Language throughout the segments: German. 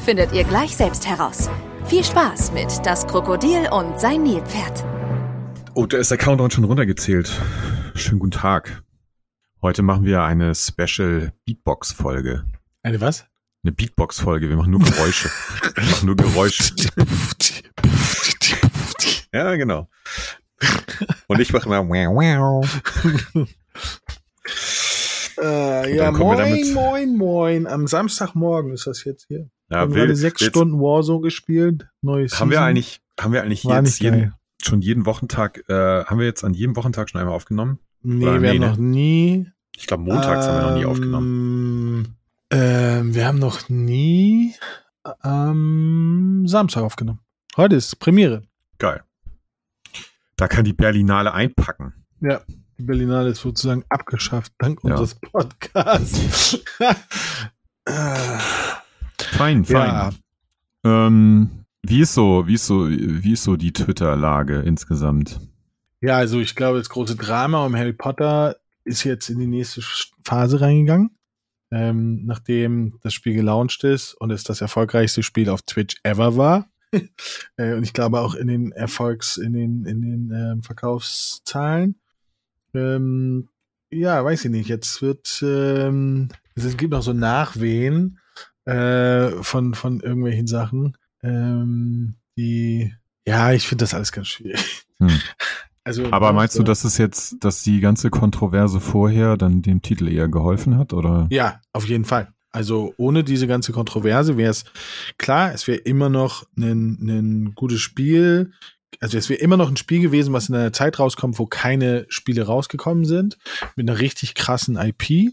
findet ihr gleich selbst heraus. Viel Spaß mit Das Krokodil und sein Nilpferd. Oh, da ist der Countdown schon runtergezählt. Schönen guten Tag. Heute machen wir eine Special Beatbox-Folge. Eine was? Eine Beatbox-Folge. Wir machen nur Geräusche. wir machen nur Geräusche. ja, genau. Und ich mache immer wow, wow. Äh, ja, moin, moin, moin. Am Samstagmorgen ist das jetzt hier. Ja, wir haben gerade sechs Stunden Warzone gespielt. Neues haben wir eigentlich, haben wir eigentlich jetzt jeden, schon jeden Wochentag, äh, haben wir jetzt an jedem Wochentag schon einmal aufgenommen? Nee, Oder, wir nee, haben noch nie. Ich glaube, montags ähm, haben wir noch nie aufgenommen. Ähm, wir haben noch nie am ähm, Samstag aufgenommen. Heute ist Premiere. Geil. Da kann die Berlinale einpacken. Ja. Die Berlinale ist sozusagen abgeschafft, dank ja. unseres Podcasts. fein, fein. Ja. Ähm, wie ist so, wie ist so, wie ist so die Twitter-Lage insgesamt? Ja, also ich glaube, das große Drama um Harry Potter ist jetzt in die nächste Phase reingegangen. Ähm, nachdem das Spiel gelauncht ist und es das erfolgreichste Spiel auf Twitch ever war. äh, und ich glaube auch in den Erfolgs, in den, in den ähm, Verkaufszahlen. Ähm, ja, weiß ich nicht. Jetzt wird, ähm, es gibt noch so Nachwehen äh, von, von irgendwelchen Sachen, ähm, die, ja, ich finde das alles ganz schwierig. Hm. Also, Aber meinst du, dass es jetzt, dass die ganze Kontroverse vorher dann dem Titel eher geholfen hat, oder? Ja, auf jeden Fall. Also ohne diese ganze Kontroverse wäre es klar, es wäre immer noch ein, ein gutes Spiel also es wäre immer noch ein Spiel gewesen, was in einer Zeit rauskommt, wo keine Spiele rausgekommen sind, mit einer richtig krassen IP.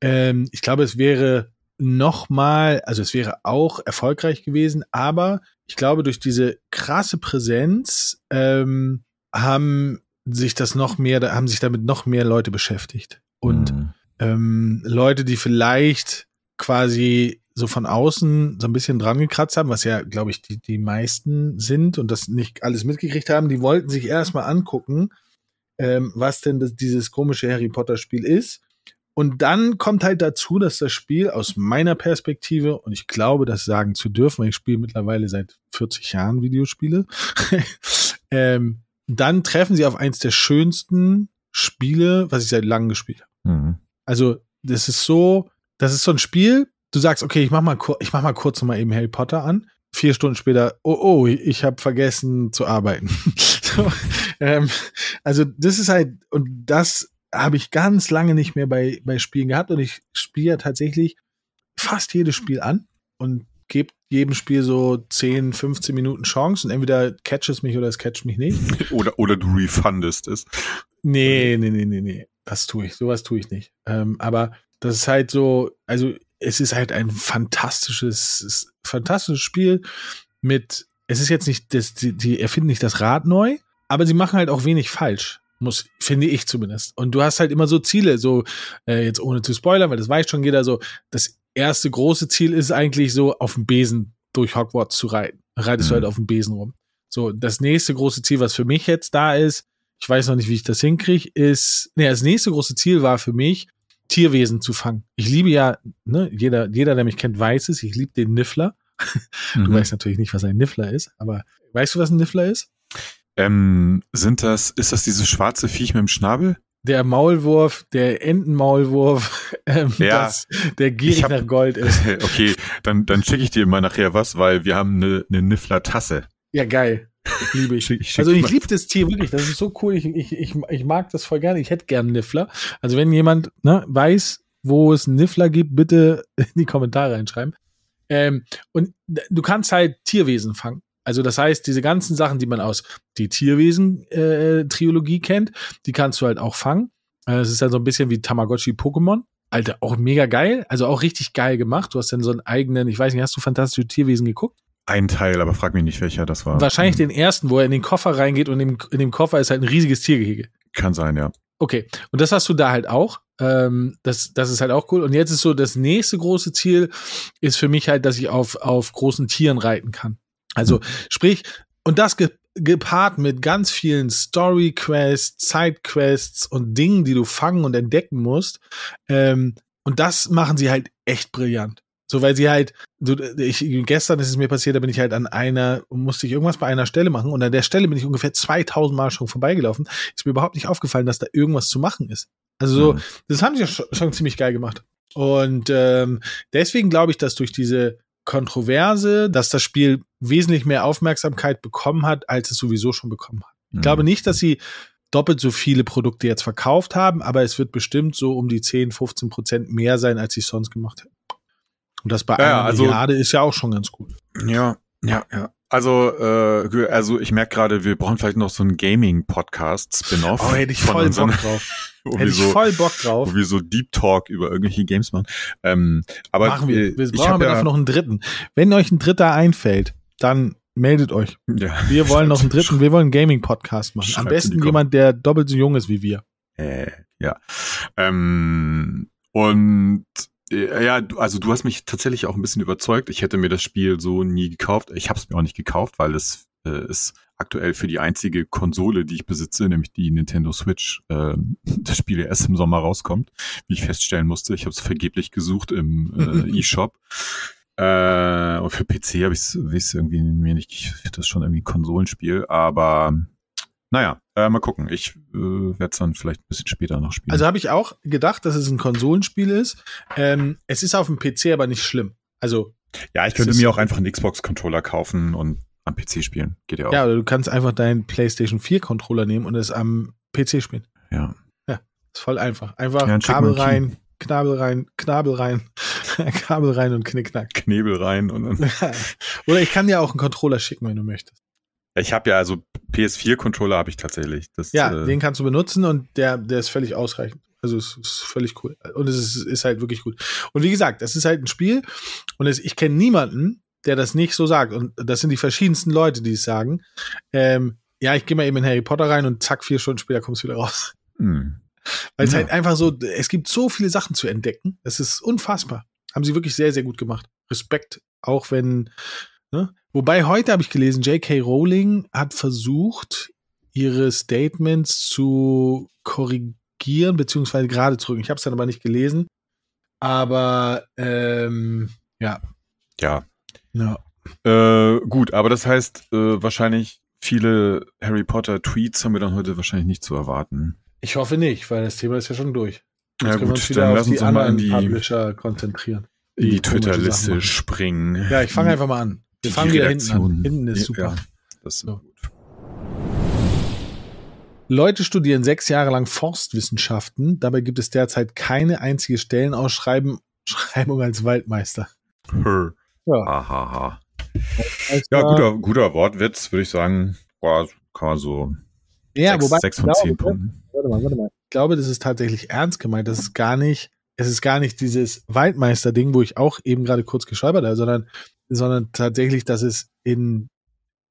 Ähm, ich glaube, es wäre noch mal, also es wäre auch erfolgreich gewesen, aber ich glaube, durch diese krasse Präsenz ähm, haben sich das noch mehr, haben sich damit noch mehr Leute beschäftigt. Und mhm. ähm, Leute, die vielleicht quasi so von außen so ein bisschen dran gekratzt haben, was ja, glaube ich, die, die meisten sind und das nicht alles mitgekriegt haben, die wollten sich erstmal angucken, ähm, was denn das, dieses komische Harry Potter Spiel ist. Und dann kommt halt dazu, dass das Spiel aus meiner Perspektive, und ich glaube, das sagen zu dürfen, weil ich spiele mittlerweile seit 40 Jahren Videospiele, ähm, dann treffen sie auf eins der schönsten Spiele, was ich seit langem gespielt habe. Mhm. Also, das ist so, das ist so ein Spiel, du sagst, okay, ich mach mal, ich mach mal kurz mal eben Harry Potter an. Vier Stunden später, oh, oh, ich habe vergessen zu arbeiten. so, ähm, also das ist halt, und das habe ich ganz lange nicht mehr bei, bei Spielen gehabt und ich spiele ja tatsächlich fast jedes Spiel an und gebe jedem Spiel so 10, 15 Minuten Chance und entweder catcht es mich oder es catcht mich nicht. oder, oder du refundest es. Nee, nee, nee, nee, nee. Das tue ich. Sowas tue ich nicht. Ähm, aber das ist halt so, also es ist halt ein fantastisches, fantastisches Spiel mit, es ist jetzt nicht, das, die, die erfinden nicht das Rad neu, aber sie machen halt auch wenig falsch. Muss, finde ich zumindest. Und du hast halt immer so Ziele, so, äh, jetzt ohne zu spoilern, weil das weiß schon jeder so, das erste große Ziel ist eigentlich so, auf dem Besen durch Hogwarts zu reiten. Reitest mhm. du halt auf dem Besen rum. So, das nächste große Ziel, was für mich jetzt da ist, ich weiß noch nicht, wie ich das hinkriege, ist, nee, das nächste große Ziel war für mich, Tierwesen zu fangen. Ich liebe ja, ne, jeder, jeder, der mich kennt, weiß es, ich liebe den Niffler. Mhm. Du weißt natürlich nicht, was ein Niffler ist, aber weißt du, was ein Niffler ist? Ähm, sind das, ist das dieses schwarze Viech mit dem Schnabel? Der Maulwurf, der Entenmaulwurf, ähm, ja, das, der gierig hab, nach Gold ist. Okay, dann, dann schicke ich dir mal nachher was, weil wir haben eine, eine Niffler-Tasse. Ja, geil. Liebe ich. ich also ich liebe das Tier wirklich. Das ist so cool. Ich, ich, ich, ich mag das voll gerne. Ich hätte gern Niffler. Also wenn jemand ne, weiß, wo es Niffler gibt, bitte in die Kommentare reinschreiben. Ähm, und du kannst halt Tierwesen fangen. Also das heißt, diese ganzen Sachen, die man aus die Tierwesen-Trilogie äh, kennt, die kannst du halt auch fangen. Äh, es ist dann so ein bisschen wie Tamagotchi Pokémon. Alter, auch mega geil. Also auch richtig geil gemacht. Du hast dann so einen eigenen, ich weiß nicht, hast du fantastische Tierwesen geguckt? Ein Teil, aber frag mich nicht, welcher das war. Wahrscheinlich den ersten, wo er in den Koffer reingeht und in, in dem Koffer ist halt ein riesiges Tiergehege. Kann sein, ja. Okay, und das hast du da halt auch. Ähm, das, das ist halt auch cool. Und jetzt ist so, das nächste große Ziel ist für mich halt, dass ich auf, auf großen Tieren reiten kann. Also, sprich, und das ge gepaart mit ganz vielen Story-Quests, Side-Quests und Dingen, die du fangen und entdecken musst. Ähm, und das machen sie halt echt brillant. So, weil sie halt, so, ich, gestern ist es mir passiert, da bin ich halt an einer, musste ich irgendwas bei einer Stelle machen und an der Stelle bin ich ungefähr 2000 Mal schon vorbeigelaufen. Ist mir überhaupt nicht aufgefallen, dass da irgendwas zu machen ist. Also so, Mhm. das haben sie ja schon, schon ziemlich geil gemacht. Und ähm, deswegen glaube ich, dass durch diese Kontroverse, dass das Spiel wesentlich mehr Aufmerksamkeit bekommen hat, als es sowieso schon bekommen hat. Ich Mhm. glaube nicht, dass sie doppelt so viele Produkte jetzt verkauft haben, aber es wird bestimmt so um die 10, 15 Prozent mehr sein, als sie es sonst gemacht hätten. Und das bei Ja, einer also- Milliarde ist ja auch schon ganz gut. Ja, ja, ja. Also, äh, also ich merke gerade, wir brauchen vielleicht noch so einen Gaming-Podcast, Spin-off. Oh, hätte ich voll Bock drauf. Hätte ich so, voll Bock drauf. wo wir so Deep Talk über irgendwelche Games machen. Ähm, aber Machen wir. Wir ich brauchen aber ja, dafür noch einen dritten. Wenn euch ein dritter einfällt, dann meldet euch. ja, Wir wollen noch einen dritten, wir wollen einen Gaming-Podcast machen. Am besten jemand, der doppelt so jung ist wie wir. Äh, ja. Ähm, und ja, du- also du hast mich tatsächlich auch ein bisschen überzeugt. Ich hätte mir das Spiel so nie gekauft. Ich habe es mir auch nicht gekauft, weil es äh, ist aktuell für die einzige Konsole, die ich besitze, nämlich die Nintendo Switch, äh, das Spiel ja erst im Sommer rauskommt, wie ich feststellen musste. Ich habe es vergeblich gesucht im äh, eShop. Äh, und für PC habe ich es irgendwie mir nicht, ich das schon irgendwie ein Konsolenspiel, aber naja, äh, mal gucken. Ich äh, werde es dann vielleicht ein bisschen später noch spielen. Also habe ich auch gedacht, dass es ein Konsolenspiel ist. Ähm, es ist auf dem PC aber nicht schlimm. Also, ja, ich könnte mir auch einfach einen Xbox-Controller kaufen und am PC spielen. Geht ja auch. ja, oder du kannst einfach deinen PlayStation 4 Controller nehmen und es am PC spielen. ja. Ist voll einfach. Einfach Ja, Kabel ein rein, Knabel rein, Knabel rein, Kabel rein und Knickknack. Knebel rein und dann. oder ich kann dir auch einen Controller schicken, wenn du möchtest. Ich habe ja also PS4-Controller habe ich tatsächlich. Das, Ja, äh, den kannst du benutzen und der, der ist völlig ausreichend. Also es ist völlig cool. Und es ist, ist halt wirklich gut. Und wie gesagt, das ist halt ein Spiel und es, ich kenne niemanden, der das nicht so sagt. Und das sind die verschiedensten Leute, die es sagen. Ähm, ja, ich gehe mal eben in Harry Potter rein und zack, vier Stunden später kommst du wieder raus. hm. Weil es Ja. halt einfach so, es gibt so viele Sachen zu entdecken. Das ist unfassbar. Haben sie wirklich sehr, sehr gut gemacht. Respekt, auch wenn, ne? Wobei heute habe ich gelesen, J.K. Rowling hat versucht, ihre Statements zu korrigieren, beziehungsweise gerade zu rücken. Ich habe es dann aber nicht gelesen. Aber ähm, ja. Ja. ja. Äh, gut, aber das heißt, äh, wahrscheinlich viele Harry Potter-Tweets haben wir dann heute wahrscheinlich nicht zu erwarten. Ich hoffe nicht, weil das Thema ist ja schon durch. Jetzt Ja können wir gut, uns wieder dann lass uns die mal in die, Publisher konzentrieren. in die Sachen Twitter-Liste springen. Ja, ich fange einfach mal an. Wir Die fangen wieder hinten an. Hinten ist super. ja, das ist So. gut. Leute studieren sechs Jahre lang Forstwissenschaften. Dabei gibt es derzeit keine einzige Stellenausschreibung Schreibung als Waldmeister. Her. Ja, Ahaha. Ja, guter, guter Wortwitz, würde ich sagen. Boah, kann man so ja sechs, wobei, sechs von ich zehn glaube, Punkten. Warte mal, warte mal. Ich glaube, das ist tatsächlich ernst gemeint. Das ist gar nicht, es ist gar nicht dieses Waldmeister-Ding, wo ich auch eben gerade kurz geschäubert habe, sondern, sondern tatsächlich, dass es in,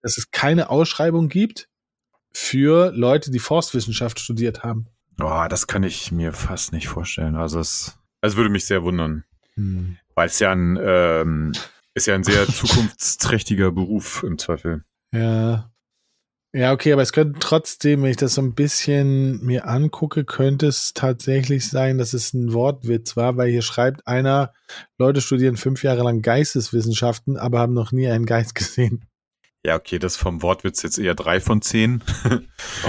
dass es keine Ausschreibung gibt für Leute, die Forstwissenschaft studiert haben. Oh, das kann ich mir fast nicht vorstellen. Also es, es würde mich sehr wundern. Hm. Weil es ja ein, ähm, ist ja ein sehr zukunftsträchtiger Beruf im Zweifel. Ja. Ja, okay, aber es könnte trotzdem, wenn ich das so ein bisschen mir angucke, könnte es tatsächlich sein, dass es ein Wortwitz war, weil hier schreibt einer, Leute studieren fünf Jahre lang Geisteswissenschaften, aber haben noch nie einen Geist gesehen. Ja, okay, das vom Wortwitz jetzt eher drei von zehn.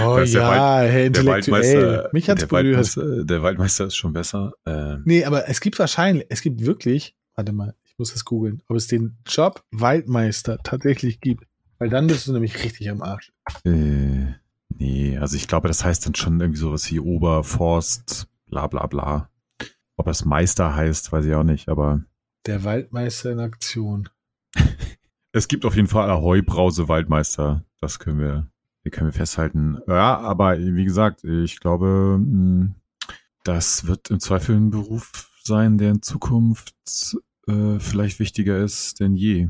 Oh ja, Der Intellektuell. Waldmeister, Mich hat's der berührt. Waldmeister, der Waldmeister ist schon besser. Ähm, Nee, aber es gibt wahrscheinlich, es gibt wirklich, warte mal, ich muss das googeln, ob es den Job Waldmeister tatsächlich gibt. Weil dann bist du nämlich richtig am Arsch. äh, nee, also ich glaube, das heißt dann schon irgendwie sowas wie Oberforst, bla bla bla. Ob das Meister heißt, weiß ich auch nicht, aber Der Waldmeister in Aktion. es gibt auf jeden Fall Ahoi Brause Waldmeister. Das können wir, die können wir festhalten. Ja, aber wie gesagt, ich glaube, mh, das wird im Zweifel ein Beruf sein, der in Zukunft äh, vielleicht wichtiger ist denn je.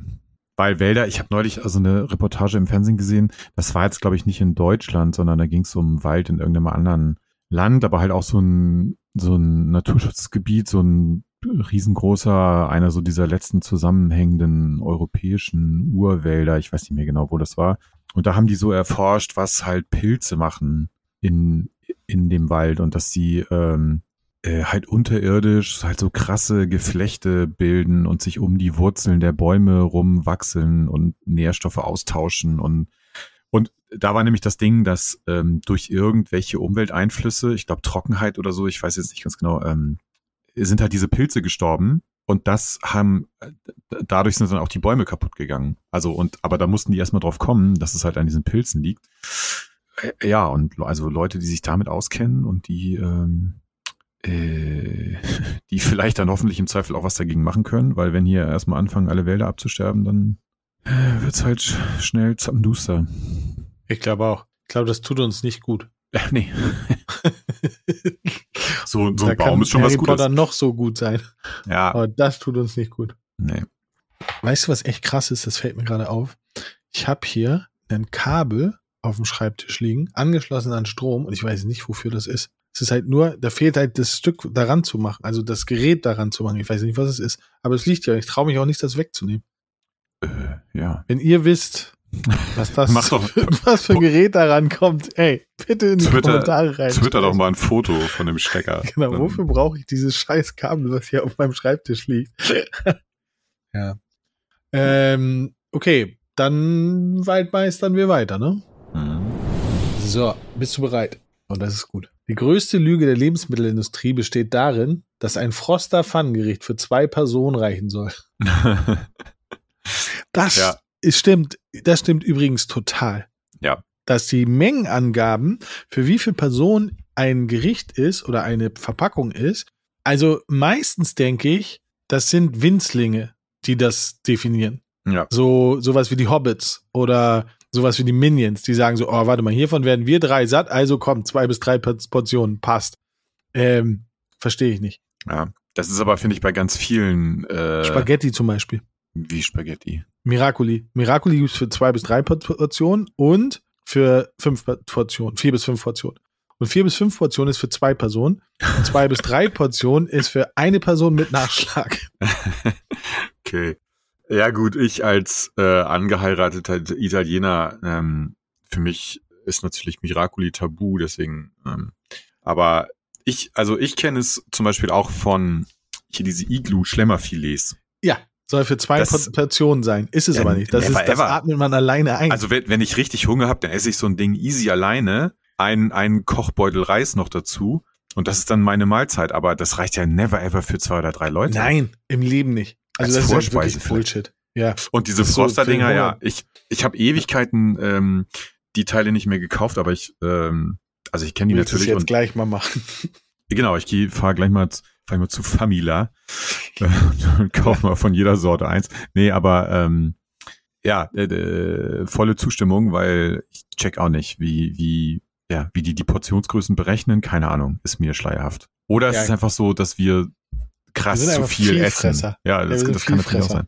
Weil Wälder, ich habe neulich also eine Reportage im Fernsehen gesehen, das war jetzt glaube ich nicht in Deutschland, sondern da ging es um Wald in irgendeinem anderen Land, aber halt auch so ein so ein Naturschutzgebiet, so ein riesengroßer, einer so dieser letzten zusammenhängenden europäischen Urwälder, ich weiß nicht mehr genau, wo das war. Und da haben die so erforscht, was halt Pilze machen in, in dem Wald und dass sie ähm, äh, halt unterirdisch halt so krasse Geflechte bilden und sich um die Wurzeln der Bäume rumwachseln und Nährstoffe austauschen und und da war nämlich das Ding, dass ähm, durch irgendwelche Umwelteinflüsse, ich glaube Trockenheit oder so, ich weiß jetzt nicht ganz genau, ähm, sind halt diese Pilze gestorben und das haben, dadurch sind dann auch die Bäume kaputt gegangen. Also und, aber da mussten die erstmal drauf kommen, dass es halt an diesen Pilzen liegt. Äh, ja, und also Leute, die sich damit auskennen und die, ähm, äh, die vielleicht dann hoffentlich im Zweifel auch was dagegen machen können, weil wenn hier erstmal anfangen, alle Wälder abzusterben, dann äh, wird's halt schnell zappenduster. Ich glaube auch. Ich glaube, das tut uns nicht gut. Ja, nee. so, so ein Baum ist schon Harry was Gutes. Potter noch so gut sein. Ja, Aber das tut uns nicht gut. nee. Weißt du, was echt krass ist? Das fällt mir gerade auf. Ich habe hier ein Kabel auf dem Schreibtisch liegen, angeschlossen an Strom und ich weiß nicht, wofür das ist. Es ist halt nur, da fehlt halt das Stück daran zu machen, also das Gerät daran zu machen. Ich weiß nicht, was es ist. Aber es liegt ja. Ich traue mich auch nicht, das wegzunehmen. Äh, ja. Wenn ihr wisst, was das Mach doch- was für ein Gerät daran kommt, ey, bitte in die Twitter- Kommentare rein. Twitter doch mal ein Foto von dem Stecker. Genau, Dann- wofür brauche ich dieses scheiß Kabel, was hier auf meinem Schreibtisch liegt? ja. Ähm, okay, dann waldmeistern wir weiter, ne? Mhm. So, bist du bereit? Und das ist gut. Die größte Lüge der Lebensmittelindustrie besteht darin, dass ein Froster Pfannengericht für zwei Personen reichen soll. Das Ja. ist, stimmt. Das stimmt übrigens total. Ja. Dass die Mengenangaben, für wie viele Personen ein Gericht ist oder eine Verpackung ist, also meistens denke ich, das sind Winzlinge, die das definieren. ja. So, sowas wie die Hobbits oder sowas wie die Minions, die sagen so, oh, warte mal, hiervon werden wir drei satt, also komm, zwei bis drei Portionen, passt. Ähm, verstehe ich nicht. ja. Das ist aber, finde ich, bei ganz vielen äh, Spaghetti zum Beispiel. wie Spaghetti. Miracoli. Miracoli gibt's für zwei bis drei Portionen und für fünf Portionen, vier bis fünf Portionen. Und vier bis fünf Portionen ist für zwei Personen. Und zwei bis drei Portionen ist für eine Person mit Nachschlag. Okay. Ja, gut, ich als äh, angeheirateter Italiener, ähm, für mich ist natürlich Miracoli tabu, deswegen, ähm, aber ich, also ich kenne es zum Beispiel auch von hier diese Iglu-Schlemmerfilets. Ja, soll für zwei Das- Portionen sein. Ist es Ja, aber nicht. Das, never ist, das ever. atmet man alleine ein. Also wenn, wenn ich richtig Hunger habe, dann esse ich so ein Ding easy alleine, ein, ein Kochbeutel Reis noch dazu und das ist dann meine Mahlzeit, aber das reicht ja never ever für zwei oder drei Leute. Nein, im Leben nicht. Also Als das ist ja Vorspeise wirklich Bullshit. Ja. Und diese so Froster-Dinger, für ja, ich, ich habe Ewigkeiten ähm, die Teile nicht mehr gekauft, aber ich, ähm, also ich kenne die es natürlich jetzt und gleich mal machen. genau, ich fahre gleich mal, fahr ich mal zu Famila äh, und kaufe mal von jeder Sorte eins. Nee, aber ähm, ja, äh, äh, volle Zustimmung, weil ich check auch nicht, wie, wie, ja, wie die die Portionsgrößen berechnen, keine Ahnung, ist mir schleierhaft. Oder es Ja. ist einfach so, dass wir krass zu viel essen. Ja, das, sind das kann natürlich auch sein.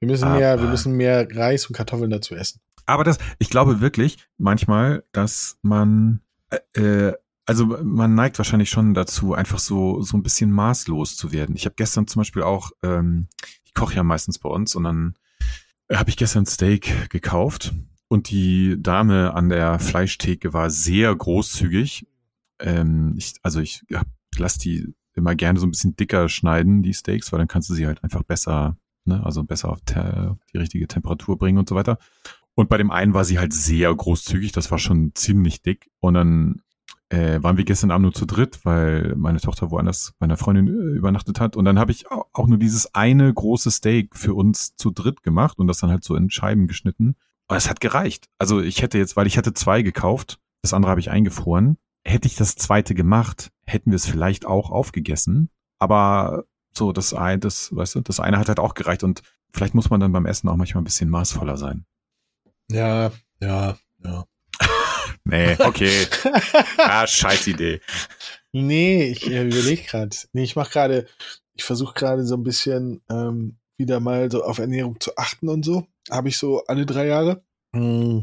Wir müssen Aber- mehr, wir müssen mehr Reis und Kartoffeln dazu essen. Aber das, ich glaube wirklich manchmal, dass man, äh, äh, also man neigt wahrscheinlich schon dazu, einfach so so ein bisschen maßlos zu werden. Ich habe gestern zum Beispiel auch, ähm, ich koche ja meistens bei uns und dann habe ich gestern Steak gekauft und die Dame an der Fleischtheke war sehr großzügig. Ähm, ich, also ich hab, lass die immer gerne so ein bisschen dicker schneiden, die Steaks, weil dann kannst du sie halt einfach besser, ne, also besser auf te die richtige Temperatur bringen und so weiter. Und bei dem einen war sie halt sehr großzügig, das war schon ziemlich dick. Und dann äh, waren wir gestern Abend nur zu dritt, weil meine Tochter woanders bei einer Freundin äh, übernachtet hat. Und dann habe ich au- auch nur dieses eine große Steak für uns zu dritt gemacht und das dann halt so in Scheiben geschnitten. Aber es hat gereicht. Also ich hätte jetzt, weil ich hatte zwei gekauft, das andere habe ich eingefroren. Hätte ich das zweite gemacht, hätten wir es vielleicht auch aufgegessen. Aber so, das eine, das, weißt du, das eine hat halt auch gereicht und vielleicht muss man dann beim Essen auch manchmal ein bisschen maßvoller sein. Ja, ja, ja. Nee, okay. ah, scheiß Idee. nee, ich äh, überlege gerade. Nee, ich mache gerade, ich versuche gerade so ein bisschen ähm, wieder mal so auf Ernährung zu achten und so. Habe ich so alle drei Jahre. Mm.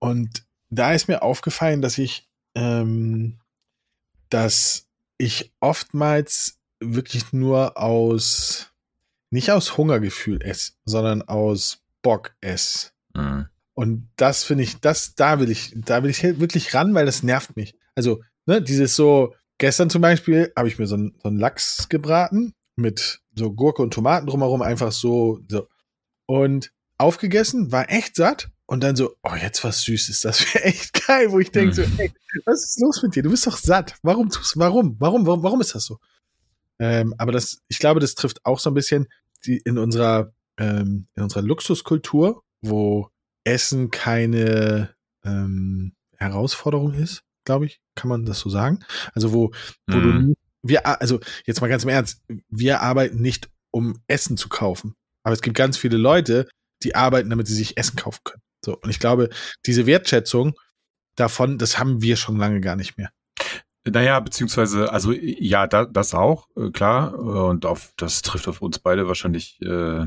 Und da ist mir aufgefallen, dass ich, ähm, dass ich oftmals wirklich nur aus, nicht aus Hungergefühl esse, sondern aus Bock esse. Mhm. Und das finde ich, das, da will ich, da will ich wirklich ran, weil das nervt mich. Also, ne, dieses so, gestern zum Beispiel habe ich mir so einen, so einen Lachs gebraten mit so Gurke und Tomaten drumherum, einfach so, so. Und aufgegessen, war echt satt. Und dann so, oh, jetzt was Süßes, das wäre echt geil, wo ich denke so, ey, was ist los mit dir? Du bist doch satt. Warum tust warum? Warum? Warum, warum ist das so? Ähm, aber das, ich glaube, das trifft auch so ein bisschen die in unserer, ähm, in unserer Luxuskultur, wo Essen keine ähm, Herausforderung ist, glaube ich, kann man das so sagen. Also wo, wo Mhm. du, wir, also jetzt mal ganz im Ernst, wir arbeiten nicht, um Essen zu kaufen. Aber es gibt ganz viele Leute, die arbeiten, damit sie sich Essen kaufen können. So, und ich glaube, diese Wertschätzung davon, das haben wir schon lange gar nicht mehr. Naja, beziehungsweise, also ja, da, das auch, äh, klar. äh, Und auf das trifft auf uns beide wahrscheinlich äh,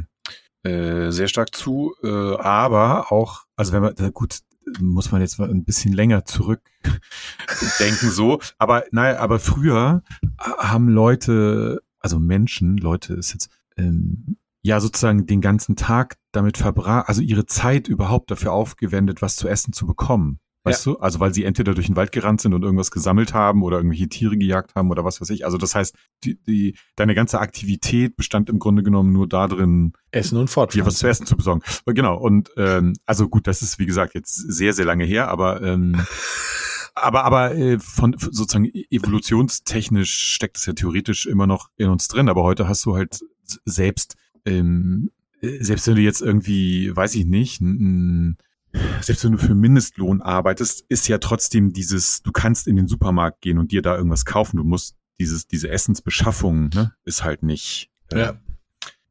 äh, sehr stark zu. Äh, aber auch, also wenn man, gut, muss man jetzt mal ein bisschen länger zurückdenken so. Aber naja, aber früher haben Leute, also Menschen, Leute ist jetzt, ähm, ja sozusagen den ganzen Tag damit verbracht, also ihre Zeit überhaupt dafür aufgewendet, was zu essen zu bekommen. Weißt du? Also weil sie entweder durch den Wald gerannt sind und irgendwas gesammelt haben oder irgendwelche Tiere gejagt haben oder was weiß ich. Also das heißt, die, die, deine ganze Aktivität bestand im Grunde genommen nur darin, Essen und dir was zu essen zu besorgen. Genau. Und ähm, also gut, das ist wie gesagt jetzt sehr, sehr lange her, aber ähm, aber aber äh, von sozusagen evolutionstechnisch steckt es ja theoretisch immer noch in uns drin. Aber heute hast du halt selbst ähm, äh, selbst wenn du jetzt irgendwie, weiß ich nicht, n- n- selbst wenn du für Mindestlohn arbeitest, ist ja trotzdem dieses, du kannst in den Supermarkt gehen und dir da irgendwas kaufen. Du musst dieses, diese Essensbeschaffung, ne, ist halt nicht, äh, Ja.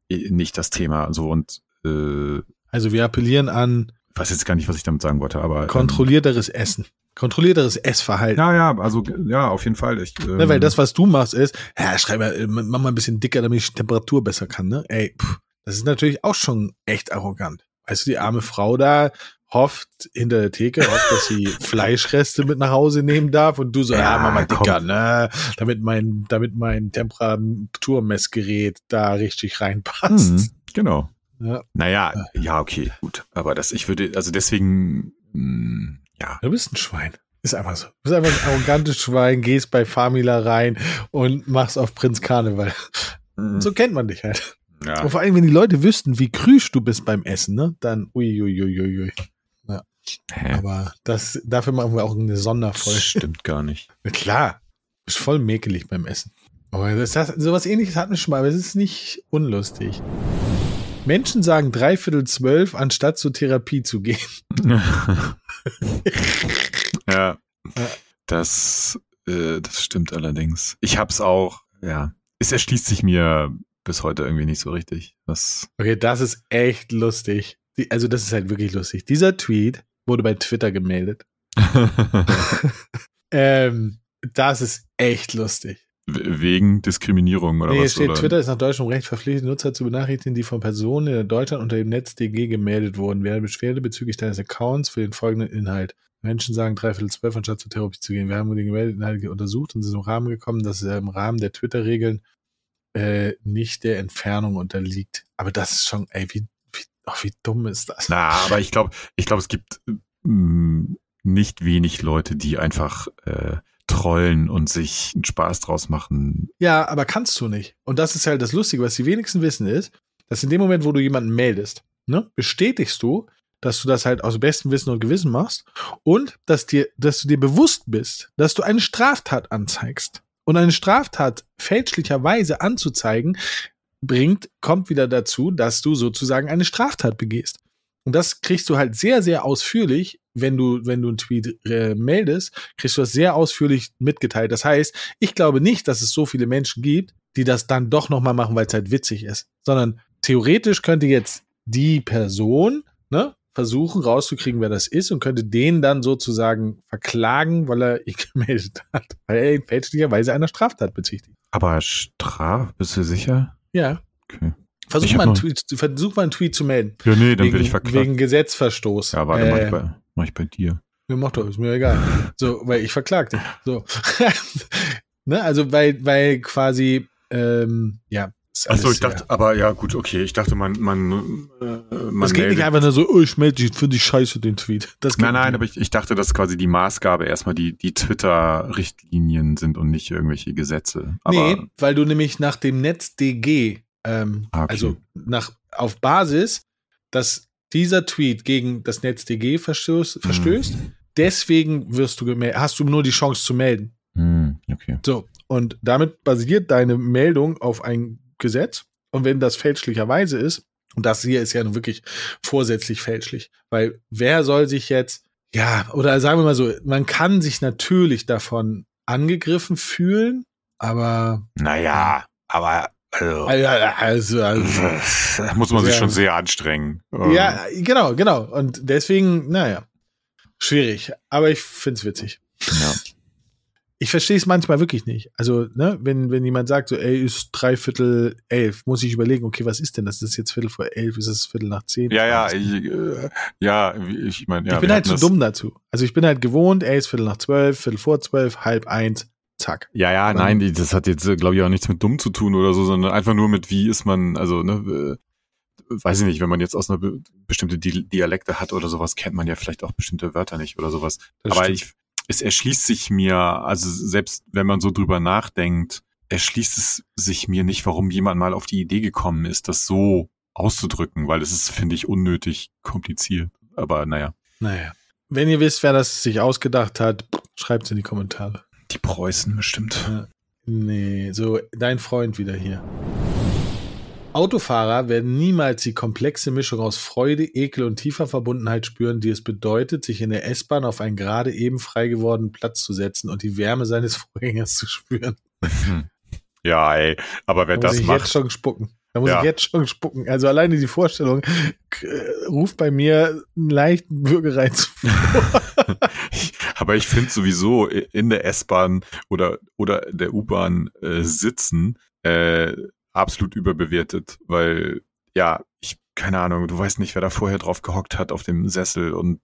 nicht das Thema. So und äh, Also wir appellieren an ich weiß jetzt gar nicht, was ich damit sagen wollte, aber ähm, kontrollierteres Essen. Kontrollierteres Essverhalten. ja, ja, also ja, auf jeden Fall. Ich, ähm, Ne, weil das, was du machst, ist, ja, schreib mal, äh, mach mal ein bisschen dicker, damit ich die Temperatur besser kann, ne? Ey, pff, das ist natürlich auch schon echt arrogant. Weißt du, die arme Frau da hofft hinter der Theke, hofft, dass sie Fleischreste mit nach Hause nehmen darf und du so, ja, Ja, mach mal komm. dicker, ne? Damit mein, damit mein Temperaturmessgerät da richtig reinpasst. Mhm, genau. Ja. Naja, ja, okay, gut. Aber das, ich würde, also deswegen, mh, ja. Du bist ein Schwein. Ist einfach so. Du bist einfach ein arrogantes Schwein, gehst bei Famila rein und machst auf Prinz Karneval. So kennt man dich halt. ja. Und vor allem, wenn die Leute wüssten, wie krüsch du bist beim Essen, ne? Dann uiuiuiui. Hä? Aber das, dafür machen wir auch eine Das Sonderfolge. stimmt gar nicht. Klar. Du bist voll mäkelig beim Essen. Aber das, das, sowas ähnliches hatten wir schon mal, aber es ist nicht unlustig. Menschen sagen dreiviertel zwölf, anstatt zur Therapie zu gehen. ja. Das, äh, das stimmt allerdings. Ich hab's auch, ja. Es erschließt sich mir bis heute irgendwie nicht so richtig. Was. Okay, das ist echt lustig. Die, also, das ist halt wirklich lustig. Dieser Tweet wurde bei Twitter gemeldet. Ähm, das ist echt lustig. Wegen Diskriminierung oder Nee, hier was? steht, oder? Twitter ist nach deutschem Recht verpflichtet, Nutzer zu benachrichtigen, die von Personen in Deutschland unter dem NetzDG gemeldet wurden. Wer Beschwerde bezüglich deines Accounts für den folgenden Inhalt. Menschen sagen dreiviertel zwölf, anstatt zur Therapie zu gehen. Wir haben die gemeldeten Inhalte untersucht und sind im Rahmen gekommen, dass es im Rahmen der Twitter-Regeln äh, nicht der Entfernung unterliegt. Aber das ist schon, ey, wie, wie, ach, wie dumm ist das? Na, aber ich glaube, ich glaube, es gibt mh, nicht wenig Leute, die einfach äh, trollen und sich einen Spaß draus machen. Ja, aber kannst du nicht. Und das ist halt das Lustige, was die wenigsten wissen ist, dass in dem Moment, wo du jemanden meldest, ne, bestätigst du, dass du das halt aus bestem Wissen und Gewissen machst und dass dir, dass du dir bewusst bist, dass du eine Straftat anzeigst. Und eine Straftat fälschlicherweise anzuzeigen, bringt, kommt wieder dazu, dass du sozusagen eine Straftat begehst. Und das kriegst du halt sehr, sehr ausführlich, wenn du, wenn du einen Tweet äh, meldest, kriegst du das sehr ausführlich mitgeteilt. Das heißt, ich glaube nicht, dass es so viele Menschen gibt, die das dann doch nochmal machen, weil es halt witzig ist. Sondern theoretisch könnte jetzt die Person, ne, versuchen rauszukriegen, wer das ist und könnte den dann sozusagen verklagen, weil er ihn gemeldet hat. Weil er ihn fälschlicherweise einer Straftat bezichtigt. Aber Straf, bist du sicher? Ja. Okay. Versuch mal, einen Tweet, versuch mal einen Tweet zu melden. Ja, nee, dann wegen, ich verklagt. wegen Gesetzverstoß. ja, warte, mach, Äh, ich bei, mach ich bei dir. Mir macht doch, ist mir egal. So, weil ich verklag dich. So. ne, also weil, weil quasi, ähm, ja. Achso, ich dachte, sehr- aber ja, gut, okay. Ich dachte, man, man, äh, man Das geht nicht meldet- einfach nur so, oh, ich melde dich, finde ich scheiße, den Tweet. Nein, nein, nicht. aber ich, ich dachte, dass quasi die Maßgabe erstmal die, die Twitter-Richtlinien sind und nicht irgendwelche Gesetze. Aber nee, weil du nämlich nach dem NetzDG, ähm, Ah, okay. also nach, auf Basis, dass dieser Tweet gegen das NetzDG verstößt, verstößt Mhm. deswegen wirst du gemeldet, hast du nur die Chance zu melden. Hm, okay. So, und damit basiert deine Meldung auf ein Gesetz. Und wenn das fälschlicherweise ist, und das hier ist ja nun wirklich vorsätzlich fälschlich, weil wer soll sich jetzt, ja, oder sagen wir mal so, man kann sich natürlich davon angegriffen fühlen, aber Naja, aber also, also, also, da muss man sich Ja. schon sehr anstrengen. Ähm, ja, genau, genau. Und deswegen, naja, schwierig. Aber ich find's witzig. ja. Ich verstehe es manchmal wirklich nicht. Also, ne, wenn, wenn jemand sagt, so, ey, ist dreiviertel elf, muss ich überlegen, okay, was ist denn das? Ist das jetzt Viertel vor elf? Ist es Viertel nach zehn? Ja, ja, ich, äh, ja, ich meine, ja, ich bin halt zu das- dumm dazu. Also ich bin halt gewohnt, ey, ist Viertel nach zwölf, Viertel vor zwölf, halb eins, zack. Ja, ja, nein, das hat jetzt, glaube ich, auch nichts mit dumm zu tun oder so, sondern einfach nur mit, wie ist man, also, ne, äh, weiß ich nicht, wenn man jetzt aus einer be bestimmte Di Dialekte hat oder sowas, kennt man ja vielleicht auch bestimmte Wörter nicht oder sowas. Das Aber ich, es erschließt sich mir, also selbst wenn man so drüber nachdenkt, erschließt es sich mir nicht, warum jemand mal auf die Idee gekommen ist, das so auszudrücken, weil es ist, finde ich, unnötig kompliziert. Aber naja, Naja. Wenn ihr wisst, wer das sich ausgedacht hat, schreibt's in die Kommentare. Die Preußen bestimmt. Nee, so dein Freund wieder hier. Autofahrer werden niemals die komplexe Mischung aus Freude, Ekel und tiefer Verbundenheit spüren, die es bedeutet, sich in der S-Bahn auf einen gerade eben frei gewordenen Platz zu setzen und die Wärme seines Vorgängers zu spüren. Ja, ey, aber wer Da muss das ich macht, jetzt schon spucken. Da muss Ja. ich jetzt schon spucken. Also alleine die Vorstellung äh, ruft bei mir einen leichten Bürgerreiz vor. Aber ich finde sowieso in der S-Bahn oder, oder der U-Bahn äh, sitzen äh, absolut überbewertet, weil ja, ich, keine Ahnung, du weißt nicht, wer da vorher drauf gehockt hat auf dem Sessel und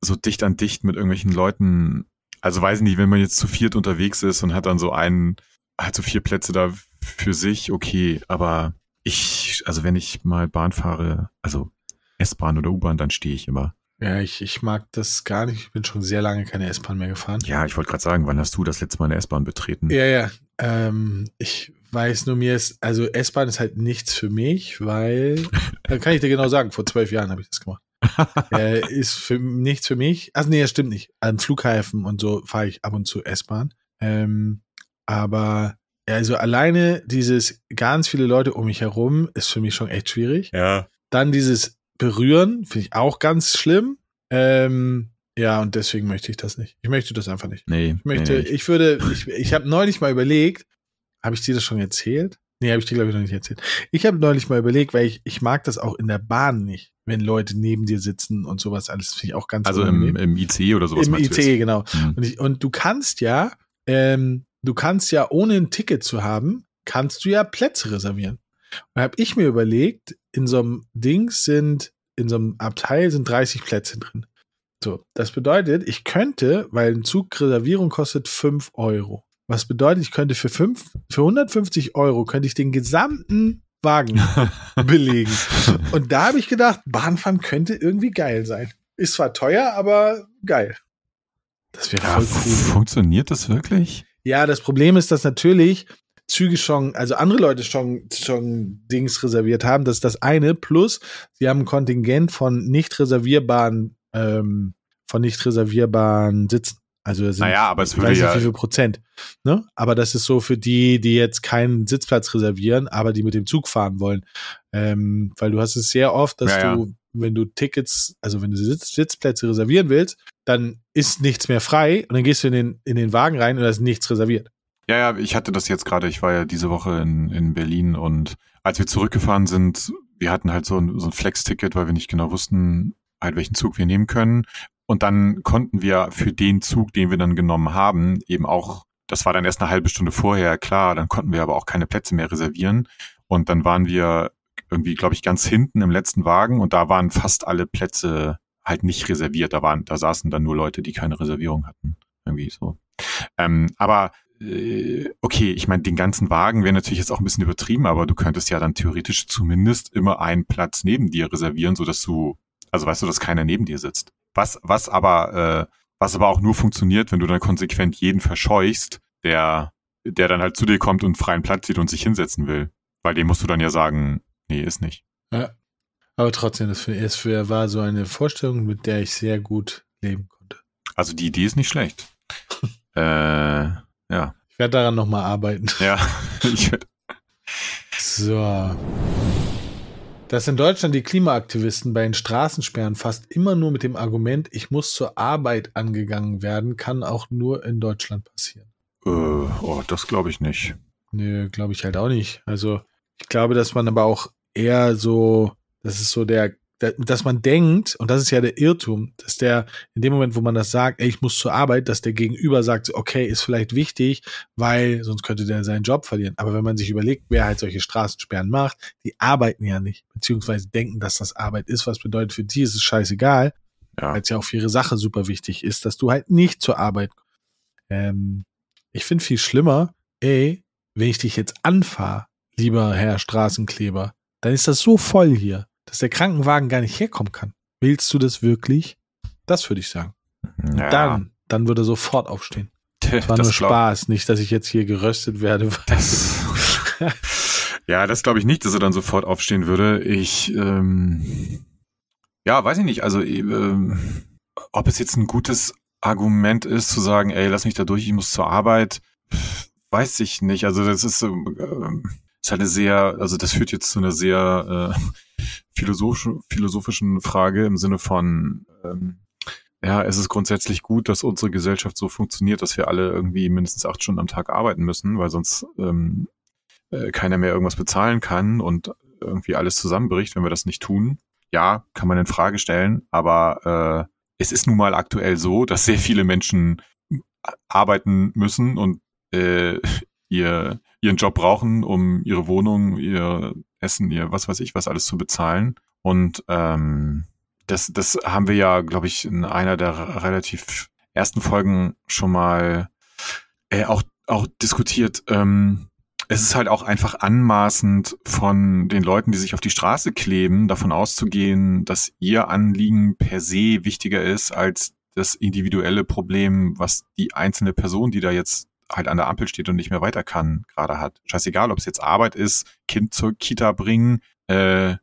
so dicht an dicht mit irgendwelchen Leuten. Also weiß nicht, wenn man jetzt zu viert unterwegs ist und hat dann so einen, hat so vier Plätze da für sich, okay, aber ich, also wenn ich mal Bahn fahre, also S-Bahn oder U-Bahn, dann stehe ich immer. Ja, ich, ich mag das gar nicht. Ich bin schon sehr lange keine S-Bahn mehr gefahren. Ja, ich wollte gerade sagen, wann hast du das letzte Mal eine S-Bahn betreten? Ja, ja. Ähm, ich weiß nur, mir ist, also S-Bahn ist halt nichts für mich, weil, da kann ich dir genau sagen, vor zwölf Jahren habe ich das gemacht. äh, ist für nichts für mich. Also nee, das stimmt nicht. An Flughäfen und so fahre ich ab und zu S-Bahn. Ähm, aber also alleine dieses ganz viele Leute um mich herum ist für mich schon echt schwierig. Ja. Dann dieses Berühren finde ich auch ganz schlimm. Ähm, ja, und deswegen möchte ich das nicht. Ich möchte das einfach nicht. Nee. Ich möchte, nee, nee. ich würde, ich, ich habe neulich mal überlegt, habe ich dir das schon erzählt? Nee, habe ich dir, glaube ich, noch nicht erzählt. Ich habe neulich mal überlegt, weil ich, ich mag das auch in der Bahn nicht, wenn Leute neben dir sitzen und sowas alles, finde ich auch ganz Also im, im IC oder sowas Im jetzt? genau. Hm. Und, ich, und du kannst ja, ähm, du kannst ja, ohne ein Ticket zu haben, kannst du ja Plätze reservieren. Und habe ich mir überlegt, in so einem Dings sind, in so einem Abteil sind 30 Plätze drin. So, das bedeutet, ich könnte, weil ein Zug Reservierung kostet 5 Euro. Was bedeutet, ich könnte für, fünf, für 150 Euro könnte ich den gesamten Wagen belegen. Und da habe ich gedacht, Bahnfahren könnte irgendwie geil sein. Ist zwar teuer, aber geil. Das wäre Ja, voll cool. Funktioniert das wirklich? Ja, das Problem ist, dass natürlich Züge schon, also andere Leute schon, schon Dings reserviert haben. Das ist das eine. Plus, sie haben ein Kontingent von nicht reservierbaren, ähm, von nicht reservierbaren Sitzen. Also sind, Naja, aber es ich würde weiß nicht, ja- wie viel Prozent. Ne? Aber das ist so für die, die jetzt keinen Sitzplatz reservieren, aber die mit dem Zug fahren wollen. Ähm, weil du hast es sehr oft, dass Ja, ja. du, wenn du Tickets, also wenn du Sitz, Sitzplätze reservieren willst, dann ist nichts mehr frei und dann gehst du in den, in den Wagen rein und da ist nichts reserviert. Ja, ja, ich hatte das jetzt gerade, ich war ja diese Woche in, in Berlin und als wir zurückgefahren sind, wir hatten halt so ein, so ein Flex-Ticket, weil wir nicht genau wussten, halt welchen Zug wir nehmen können. Und dann konnten wir für den Zug, den wir dann genommen haben, eben auch, das war dann erst eine halbe Stunde vorher, klar, dann konnten wir aber auch keine Plätze mehr reservieren. Und dann waren wir irgendwie, glaube ich, ganz hinten im letzten Wagen und da waren fast alle Plätze halt nicht reserviert. Da waren, da saßen dann nur Leute, die keine Reservierung hatten. Irgendwie so. Ähm, aber okay, ich meine, den ganzen Wagen wäre natürlich jetzt auch ein bisschen übertrieben, aber du könntest ja dann theoretisch zumindest immer einen Platz neben dir reservieren, so dass du, also weißt du, dass keiner neben dir sitzt. Was, was aber, äh, was aber auch nur funktioniert, wenn du dann konsequent jeden verscheuchst, der, der dann halt zu dir kommt und freien Platz sieht und sich hinsetzen will. Weil dem musst du dann ja sagen, nee, ist nicht. Ja. Aber trotzdem, das für, es für, war so eine Vorstellung, mit der ich sehr gut leben konnte. Also die Idee ist nicht schlecht. äh, ja. Ich werde daran nochmal arbeiten. Ja. So. Dass in Deutschland die Klimaaktivisten bei den Straßensperren fast immer nur mit dem Argument, ich muss zur Arbeit angegangen werden, kann auch nur in Deutschland passieren. Äh, oh, das glaube ich nicht. Nö, glaube ich halt auch nicht. Also, ich glaube, dass man aber auch eher so, das ist so der dass man denkt, und das ist ja der Irrtum, dass der, in dem Moment, wo man das sagt, ey, ich muss zur Arbeit, dass der Gegenüber sagt, okay, ist vielleicht wichtig, weil sonst könnte der seinen Job verlieren. Aber wenn man sich überlegt, wer halt solche Straßensperren macht, die arbeiten ja nicht, beziehungsweise denken, dass das Arbeit ist, was bedeutet, für die ist es scheißegal, ja. weil es ja auch für ihre Sache super wichtig ist, dass du halt nicht zur Arbeit ähm, Ich finde viel schlimmer, ey, wenn ich dich jetzt anfahre, lieber Herr Straßenkleber, dann ist das so voll hier dass der Krankenwagen gar nicht herkommen kann. Willst du das wirklich? Das würde ich sagen. Ja. Dann, dann würde er sofort aufstehen. Das war das nur Spaß, nicht, dass ich jetzt hier geröstet werde. Das, ja, das glaube ich nicht, dass er dann sofort aufstehen würde. Ich, ähm, ja, weiß ich nicht. Also, ähm, ob es jetzt ein gutes Argument ist, zu sagen, ey, lass mich da durch, ich muss zur Arbeit, weiß ich nicht. Also, das ist, ähm, ist halt eine sehr, also das führt jetzt zu einer sehr äh, philosophischen, Frage im Sinne von, ähm, ja, es ist grundsätzlich gut, dass unsere Gesellschaft so funktioniert, dass wir alle irgendwie mindestens acht Stunden am Tag arbeiten müssen, weil sonst ähm, äh, keiner mehr irgendwas bezahlen kann und irgendwie alles zusammenbricht, wenn wir das nicht tun. Ja, kann man in Frage stellen, aber äh, es ist nun mal aktuell so, dass sehr viele Menschen arbeiten müssen und äh, ihr, ihren Job brauchen, um ihre Wohnung, ihr Essen, ihr was weiß ich, was alles zu bezahlen. Und ähm, das, das haben wir ja, glaube ich, in einer der relativ ersten Folgen schon mal äh, auch, auch diskutiert. Ähm, es ist halt auch einfach anmaßend von den Leuten, die sich auf die Straße kleben, davon auszugehen, dass ihr Anliegen per se wichtiger ist als das individuelle Problem, was die einzelne Person, die da jetzt halt an der Ampel steht und nicht mehr weiter kann, gerade hat. Scheißegal, ob es jetzt Arbeit ist, Kind zur Kita bringen, äh,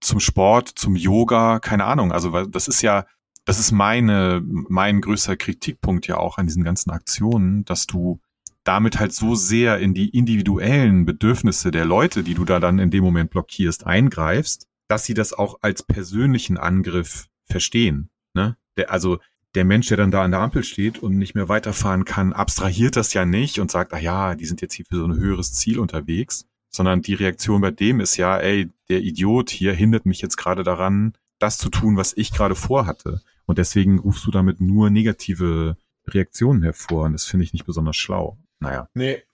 zum Sport, zum Yoga, keine Ahnung. Also das ist ja, das ist meine, mein größter Kritikpunkt ja auch an diesen ganzen Aktionen, dass du damit halt so sehr in die individuellen Bedürfnisse der Leute, die du da dann in dem Moment blockierst, eingreifst, dass sie das auch als persönlichen Angriff verstehen. Ne? Der, also der Mensch, der dann da an der Ampel steht und nicht mehr weiterfahren kann, abstrahiert das ja nicht und sagt, ah ja, die sind jetzt hier für so ein höheres Ziel unterwegs, sondern die Reaktion bei dem ist ja, ey, der Idiot hier hindert mich jetzt gerade daran, das zu tun, was ich gerade vorhatte. Und deswegen rufst du damit nur negative Reaktionen hervor und das finde ich nicht besonders schlau. Naja. Nee,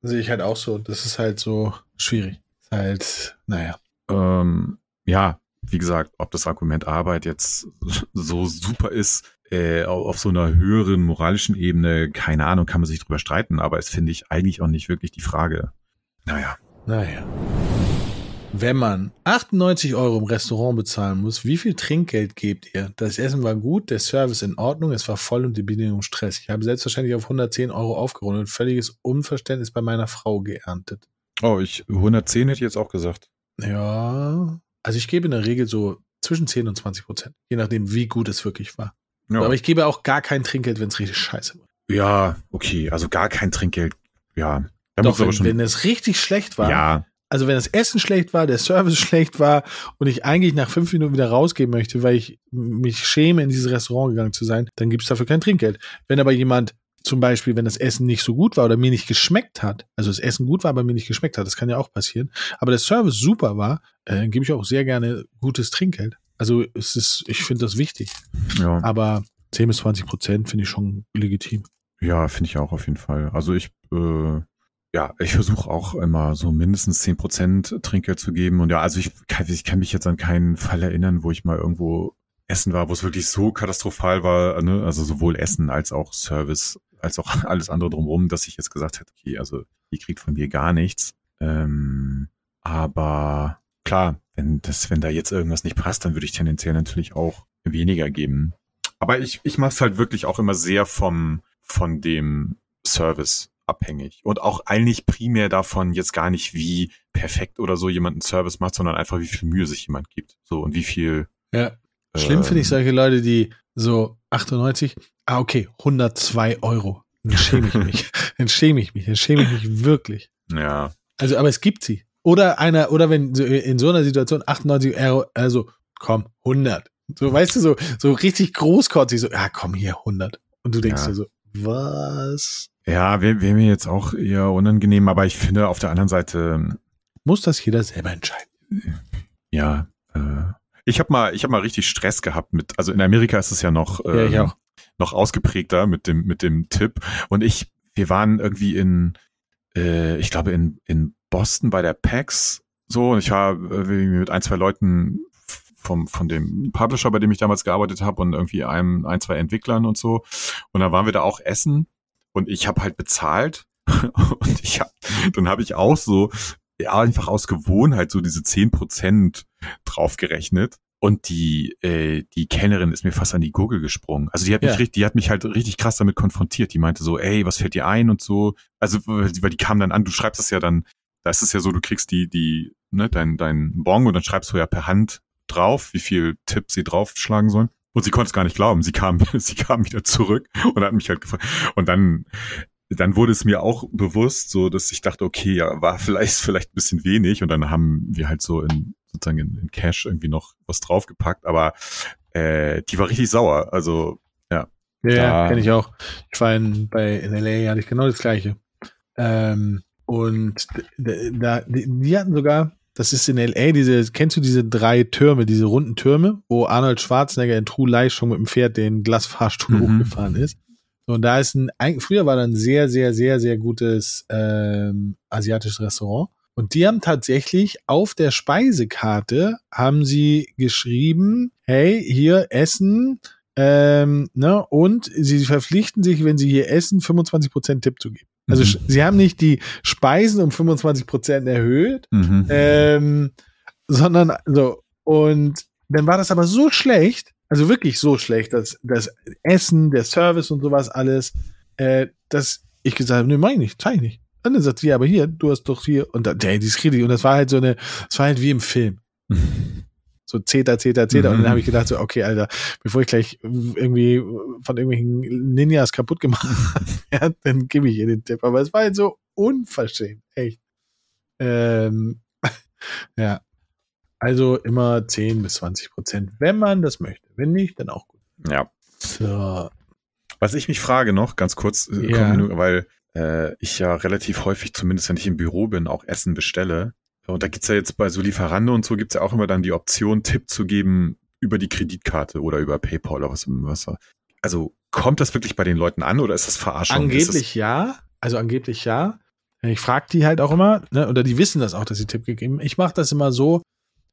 sehe ich halt auch so. Das ist halt so schwierig. Ist halt, naja. Ähm, ja, wie gesagt, ob das Argument Arbeit jetzt so super ist, äh, auf so einer höheren moralischen Ebene, keine Ahnung, kann man sich drüber streiten, aber es finde ich eigentlich auch nicht wirklich die Frage. Naja. Naja. Wenn man 98 Euro im Restaurant bezahlen muss, wie viel Trinkgeld gebt ihr? Das Essen war gut, der Service in Ordnung, es war voll und die Bedienung Stress. Ich habe selbstverständlich auf 110 Euro aufgerundet und völliges Unverständnis bei meiner Frau geerntet. Oh, ich 110 hätte ich jetzt auch gesagt. Ja, also ich gebe in der Regel so zwischen 10 und 20 Prozent, je nachdem, wie gut es wirklich war. Ja. Aber ich gebe auch gar kein Trinkgeld, wenn es richtig scheiße war. Ja, okay. Also gar kein Trinkgeld. Ja. Doch, wenn, wenn es richtig schlecht war. Ja. Also wenn das Essen schlecht war, der Service schlecht war und ich eigentlich nach fünf Minuten wieder rausgehen möchte, weil ich mich schäme, in dieses Restaurant gegangen zu sein, dann gibt es dafür kein Trinkgeld. Wenn aber jemand zum Beispiel, wenn das Essen nicht so gut war oder mir nicht geschmeckt hat, also das Essen gut war, aber mir nicht geschmeckt hat, das kann ja auch passieren, aber der Service super war, äh, gebe ich auch sehr gerne gutes Trinkgeld. Also es ist, ich finde das wichtig. Ja. Aber 10 bis 20 Prozent finde ich schon legitim. Ja, finde ich auch auf jeden Fall. Also ich, äh, ja, ich versuche auch immer so mindestens zehn Prozent Trinkgeld zu geben. Und ja, also ich kann, ich kann mich jetzt an keinen Fall erinnern, wo ich mal irgendwo essen war, wo es wirklich so katastrophal war, ne? also sowohl Essen als auch Service, als auch alles andere drumherum, dass ich jetzt gesagt hätte, okay, also die kriegt von mir gar nichts. Ähm, aber klar, wenn das, wenn da jetzt irgendwas nicht passt, dann würde ich tendenziell natürlich auch weniger geben. Aber ich, ich mache es halt wirklich auch immer sehr vom, von dem Service abhängig. Und auch eigentlich primär davon jetzt gar nicht, wie perfekt oder so jemand einen Service macht, sondern einfach, wie viel Mühe sich jemand gibt. So und wie viel. Ja. Schlimm ähm, finde ich solche Leute, die so 98, ah, okay, 102 Euro. Dann schäme ich mich. dann schäme ich mich. Dann schäme ich mich wirklich. Ja. Also, aber es gibt sie. Oder einer, oder wenn in so einer Situation 98 Euro, also komm, 100. So, weißt du, so, so richtig großkotzig, so, ja, komm hier, 100. Und du denkst ja. dir so, was? Ja, wäre wär mir jetzt auch eher unangenehm, aber ich finde auf der anderen Seite. Ähm, Muss das jeder selber entscheiden. Ja, äh, ich habe mal, ich habe mal richtig Stress gehabt mit, also in Amerika ist es ja noch, äh, ja, ähm, noch ausgeprägter mit dem, mit dem Tipp. Und ich, wir waren irgendwie in, äh, ich glaube in, in Boston bei der PAX so und ich war mit ein, zwei Leuten vom, von dem Publisher, bei dem ich damals gearbeitet habe und irgendwie einem, ein, zwei Entwicklern und so. Und dann waren wir da auch essen und ich habe halt bezahlt und ich hab, dann habe ich auch so ja, einfach aus Gewohnheit so diese zehn Prozent draufgerechnet. Und die, äh, die Kellnerin ist mir fast an die Gurgel gesprungen. Also die hat mich ja. richtig, die hat mich halt richtig krass damit konfrontiert. Die meinte so, ey, was fällt dir ein und so. Also, weil die kam dann an, du schreibst es ja dann, da ist es ja so, du kriegst die, die, ne, dein, dein Bon und dann schreibst du ja per Hand drauf, wie viel Tipps sie draufschlagen sollen. Und sie konnte es gar nicht glauben. Sie kam, sie kam wieder zurück und hat mich halt gefragt. Und dann, dann wurde es mir auch bewusst, so dass ich dachte, okay, ja, war vielleicht vielleicht ein bisschen wenig. Und dann haben wir halt so in sozusagen in, in Cash irgendwie noch was draufgepackt. Aber äh, die war richtig sauer. Also ja. Ja, ja kenne ich auch. Ich war in, bei in LA hatte ich genau das gleiche. Ähm, und da, die, die hatten sogar, das ist in LA, diese, kennst du diese drei Türme, diese runden Türme, wo Arnold Schwarzenegger in True Lies schon mit dem Pferd den Glasfahrstuhl mhm. hochgefahren ist? Und da ist ein, früher war da ein sehr, sehr, sehr, sehr gutes ähm, asiatisches Restaurant. Und die haben tatsächlich auf der Speisekarte haben sie geschrieben, hey, hier Essen, ähm, ne, und sie verpflichten sich, wenn sie hier essen, 25% Tipp zu geben. Also mhm. sie haben nicht die Speisen um 25 Prozent erhöht, mhm. ähm, sondern so. Und dann war das aber so schlecht, also wirklich so schlecht, dass das Essen, der Service und sowas alles, äh, dass ich gesagt habe, nee, mach ich nicht, zeig ich nicht. Und dann sagt sie, ja, aber hier, du hast doch hier, und dann, ey, die ist richtig. Und das war halt so eine, das war halt wie im Film. so Zeta, Zeta, Zeta. Mhm. Und dann habe ich gedacht, so, okay, Alter, bevor ich gleich irgendwie von irgendwelchen Ninjas kaputt gemacht werde, dann gebe ich ihr den Tipp. Aber es war halt so unverschämt, echt. Ähm, ja. Also immer 10 bis 20 Prozent, wenn man das möchte. Wenn nicht, dann auch gut. Ja. So. Was ich mich frage noch, ganz kurz, äh, ja. weil äh, ich ja relativ häufig, zumindest wenn ich im Büro bin, auch Essen bestelle. Und da gibt's ja jetzt bei so Lieferando und so gibt's ja auch immer dann die Option, Tipp zu geben über die Kreditkarte oder über PayPal oder was, was. Also kommt das wirklich bei den Leuten an oder ist das Verarschung? Angeblich ja. Also angeblich ja. Ich frage die halt auch immer, ne, oder die wissen das auch, dass sie Tipp gegeben. Ich mache das immer so.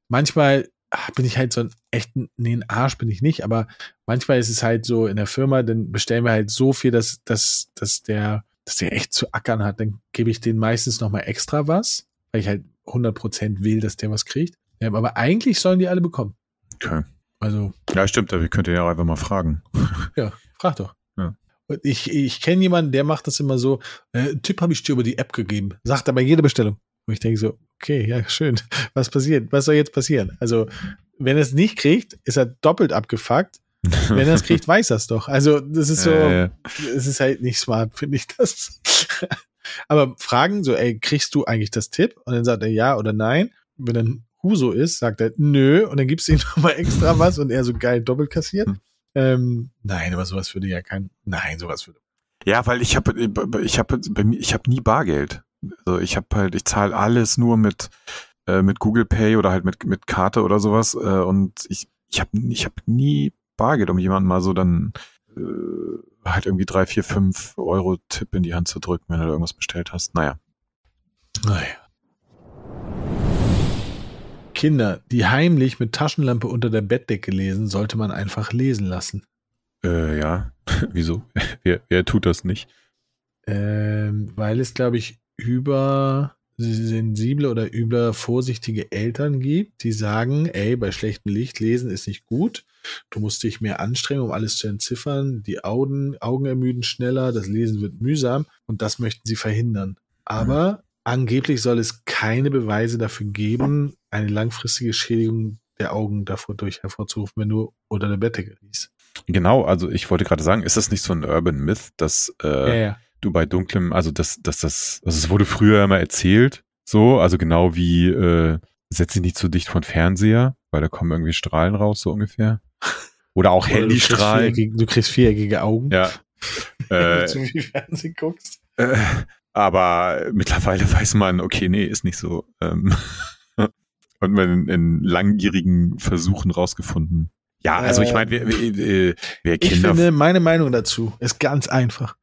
Manchmal bin ich halt so ein echten, nee, ein Arsch bin ich nicht, aber manchmal ist es halt so in der Firma, dann bestellen wir halt so viel, dass, dass, dass der, dass der echt zu ackern hat. Dann gebe ich denen meistens nochmal extra was, weil ich halt 100% will, dass der was kriegt. Ja, aber eigentlich sollen die alle bekommen. Okay. Also. Ja, stimmt, aber wir könnten ja auch einfach mal fragen. Ja, frag doch. Ja. Ich, ich kenne jemanden, der macht das immer so. Äh, Tipp habe ich dir über die App gegeben. Sagt er bei jeder Bestellung. Und ich denke so, okay, ja, schön. Was passiert? Was soll jetzt passieren? Also, wenn er es nicht kriegt, ist er doppelt abgefuckt. Wenn er es kriegt, weiß er es doch. Also, das ist so, es äh. ist halt nicht smart, finde ich das. Aber fragen so, ey, kriegst du eigentlich das Tipp? Und dann sagt er ja oder nein. Wenn dann Huso ist, sagt er nö und dann gibst du ihm nochmal extra was und er so geil doppelt kassiert. Hm. Ähm, nein, aber sowas würde ja kein, nein, sowas würde. Ja, weil ich habe, ich habe bei mir, ich habe nie Bargeld. Also ich habe halt, ich zahle alles nur mit äh, mit Google Pay oder halt mit mit Karte oder sowas äh, und ich ich habe ich habe nie Bargeld, um jemanden mal so dann äh, halt irgendwie drei, vier, fünf Euro Tipp in die Hand zu drücken, wenn du da irgendwas bestellt hast. Naja. Naja. Kinder, die heimlich mit Taschenlampe unter der Bettdecke lesen, sollte man einfach lesen lassen. Äh, ja. Wieso? wer, wer tut das nicht? Ähm, weil es, glaube ich, über sensible oder über vorsichtige Eltern gibt, die sagen, ey, bei schlechtem Licht lesen ist nicht gut. Du musst dich mehr anstrengen, um alles zu entziffern. Die Augen, Augen ermüden schneller, das Lesen wird mühsam und das möchten sie verhindern. Aber mhm. angeblich soll es keine Beweise dafür geben, eine langfristige Schädigung der Augen davor durch hervorzurufen, wenn du unter der Bettdecke liest. Genau, also ich wollte gerade sagen, ist das nicht so ein Urban Myth, dass äh, ja, ja du bei dunklem, also das, das, das, also es wurde früher immer erzählt, so, also genau wie äh, setz dich nicht zu dicht von Fernseher, weil da kommen irgendwie Strahlen raus, so ungefähr. Oder auch Handystrahlen. Du, du kriegst viereckige Augen. Ja. wenn du zu viel Fernsehen guckst. Äh, aber mittlerweile weiß man, okay, nee, ist nicht so. Ähm, und man in, in langjährigen Versuchen rausgefunden. Ja, also ich meine, wer, wer, wer Kinder. Ich finde, meine Meinung dazu ist ganz einfach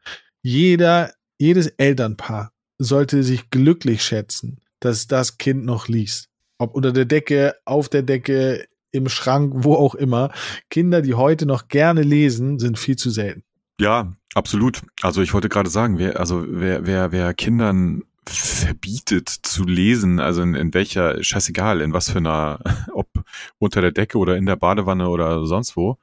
jeder, jedes Elternpaar sollte sich glücklich schätzen, dass das Kind noch liest. Ob unter der Decke, auf der Decke, im Schrank, wo auch immer. Kinder, die heute noch gerne lesen, sind viel zu selten. Ja, absolut. Also ich wollte gerade sagen, wer, also wer, wer, wer Kindern verbietet zu lesen, also in, in welcher, scheißegal, in was für einer, ob unter der Decke oder in der Badewanne oder sonst wo,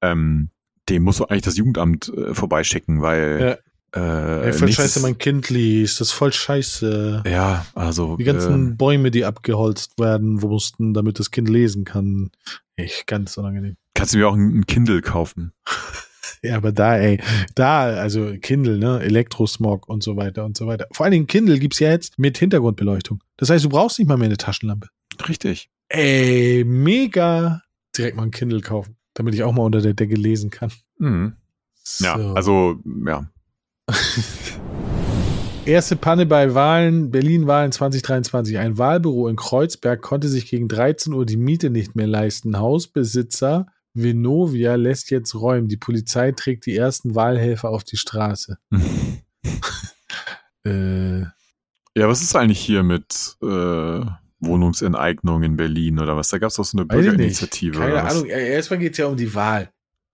ähm, dem muss eigentlich das Jugendamt äh, vorbeischicken, weil ja. Äh, Ey, voll scheiße, mein Kind liest. Das ist voll scheiße. Ja, also. Die ganzen äh, Bäume, die abgeholzt werden, mussten, damit das Kind lesen kann. Echt ganz unangenehm. Kannst du mir auch ein Kindle kaufen? ja, aber da, ey, da, also Kindle, ne, Elektrosmog und so weiter und so weiter. Vor allen Dingen Kindle gibt's ja jetzt mit Hintergrundbeleuchtung. Das heißt, du brauchst nicht mal mehr eine Taschenlampe. Richtig. Ey, mega. Direkt mal ein Kindle kaufen, damit ich auch mal unter der Decke lesen kann. Mhm. Ja, also, ja, Erste Panne bei Wahlen, Berlin-Wahlen 2023. Ein Wahlbüro in Kreuzberg konnte sich gegen 13 Uhr die Miete nicht mehr leisten. Hausbesitzer Venovia lässt jetzt räumen. Die Polizei trägt die ersten Wahlhelfer auf die Straße. äh, ja, was ist eigentlich hier mit äh, Wohnungsenteignung in Berlin oder was? Da gab es doch so eine Bürgerinitiative. Keine Ahnung. Erstmal geht es ja um die Wahl.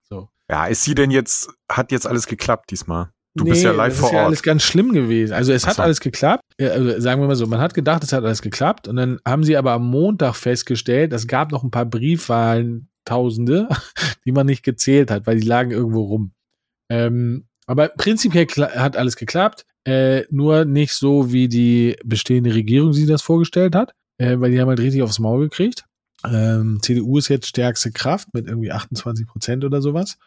So. Ja, ist sie denn jetzt, hat jetzt alles geklappt diesmal? Du nee, bist ja live vor Ort. Das ist ja alles ganz schlimm gewesen. Also es Ach hat so. alles geklappt. Also sagen wir mal so, man hat gedacht, es hat alles geklappt. Und dann haben sie aber am Montag festgestellt, es gab noch ein paar Briefwahlen, Tausende, die man nicht gezählt hat, weil die lagen irgendwo rum. Ähm, aber prinzipiell hat alles geklappt. Äh, nur nicht so, wie die bestehende Regierung sich das vorgestellt hat, äh, weil die haben halt richtig aufs Maul gekriegt. Ähm, CDU ist jetzt stärkste Kraft mit irgendwie 28 Prozent oder sowas.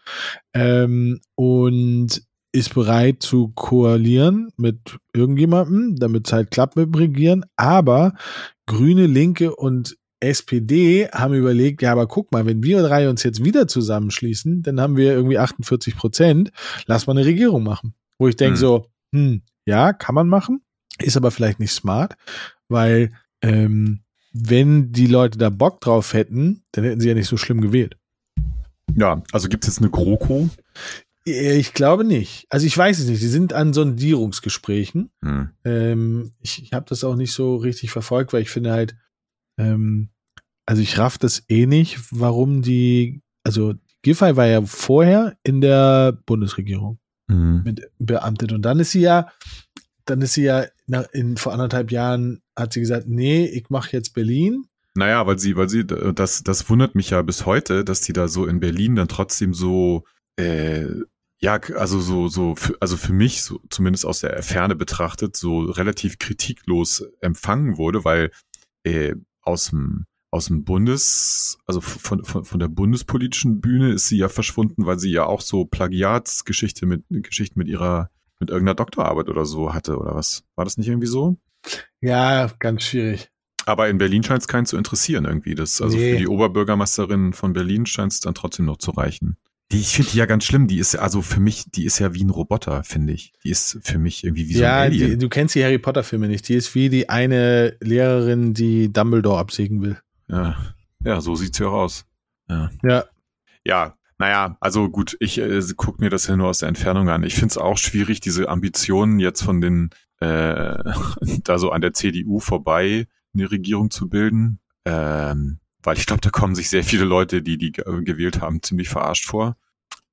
Ähm, und ist bereit zu koalieren mit irgendjemandem, damit es halt klappt mit dem Regieren. Aber Grüne, Linke und SPD haben überlegt, ja, aber guck mal, wenn wir drei uns jetzt wieder zusammenschließen, dann haben wir irgendwie 48 Prozent. Lass mal eine Regierung machen. Wo ich denke hm. so, hm, ja, kann man machen, ist aber vielleicht nicht smart, weil ähm, wenn die Leute da Bock drauf hätten, dann hätten sie ja nicht so schlimm gewählt. Ja, also gibt es jetzt eine GroKo? Äh, ich glaube nicht. Also ich weiß es nicht. Sie sind an Sondierungsgesprächen. Hm. Ähm, ich ich habe das auch nicht so richtig verfolgt, weil ich finde halt, ähm, also ich raff das eh nicht, warum die, also Giffey war ja vorher in der Bundesregierung hm. mit beamtet und dann ist sie ja, dann ist sie ja nach, in, vor anderthalb Jahren hat sie gesagt, nee, ich mache jetzt Berlin. Naja, weil sie, weil sie, das, das wundert mich ja bis heute, dass die da so in Berlin dann trotzdem so äh, ja, also so, so, für, also für mich, so, zumindest aus der Ferne betrachtet, so relativ kritiklos empfangen wurde, weil äh, aus dem aus dem Bundes, also von, von, von der bundespolitischen Bühne ist sie ja verschwunden, weil sie ja auch so Plagiatsgeschichte mit Geschichten mit ihrer mit irgendeiner Doktorarbeit oder so hatte oder was? War das nicht irgendwie so? Ja, ganz schwierig. Aber in Berlin scheint es keinen zu interessieren irgendwie. Das, also nee. für die Oberbürgermeisterin von Berlin scheint es dann trotzdem noch zu reichen. Die, ich finde die ja ganz schlimm. Die ist also für mich, die ist ja wie ein Roboter, finde ich. Die ist für mich irgendwie wie so ja, ein Alien. Ja, du kennst die Harry Potter Filme nicht. Die ist wie die eine Lehrerin, die Dumbledore absägen will. Ja, ja, so sieht's ja auch aus. Ja. Ja. Ja, naja, also gut, ich äh, gucke mir das ja nur aus der Entfernung an. Ich finde es auch schwierig, diese Ambitionen jetzt von den äh, da so an der CDU vorbei eine Regierung zu bilden. Ähm, weil ich glaube, da kommen sich sehr viele Leute, die die gewählt haben, ziemlich verarscht vor.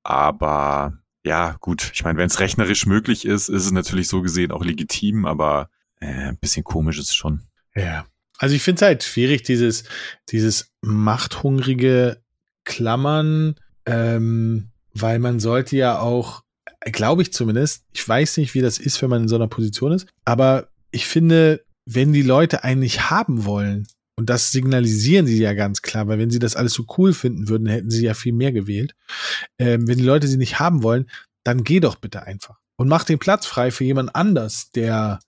Aber ja, gut, ich meine, wenn es rechnerisch möglich ist, ist es natürlich so gesehen auch legitim, aber äh, ein bisschen komisch ist es schon. Ja. Also ich finde es halt schwierig, dieses, dieses machthungrige Klammern, ähm, weil man sollte ja auch, glaube ich zumindest, ich weiß nicht, wie das ist, wenn man in so einer Position ist, aber ich finde, wenn die Leute einen nicht haben wollen, und das signalisieren sie ja ganz klar, weil wenn sie das alles so cool finden würden, hätten sie ja viel mehr gewählt. Ähm, wenn die Leute sie nicht haben wollen, dann geh doch bitte einfach und mach den Platz frei für jemand anders, der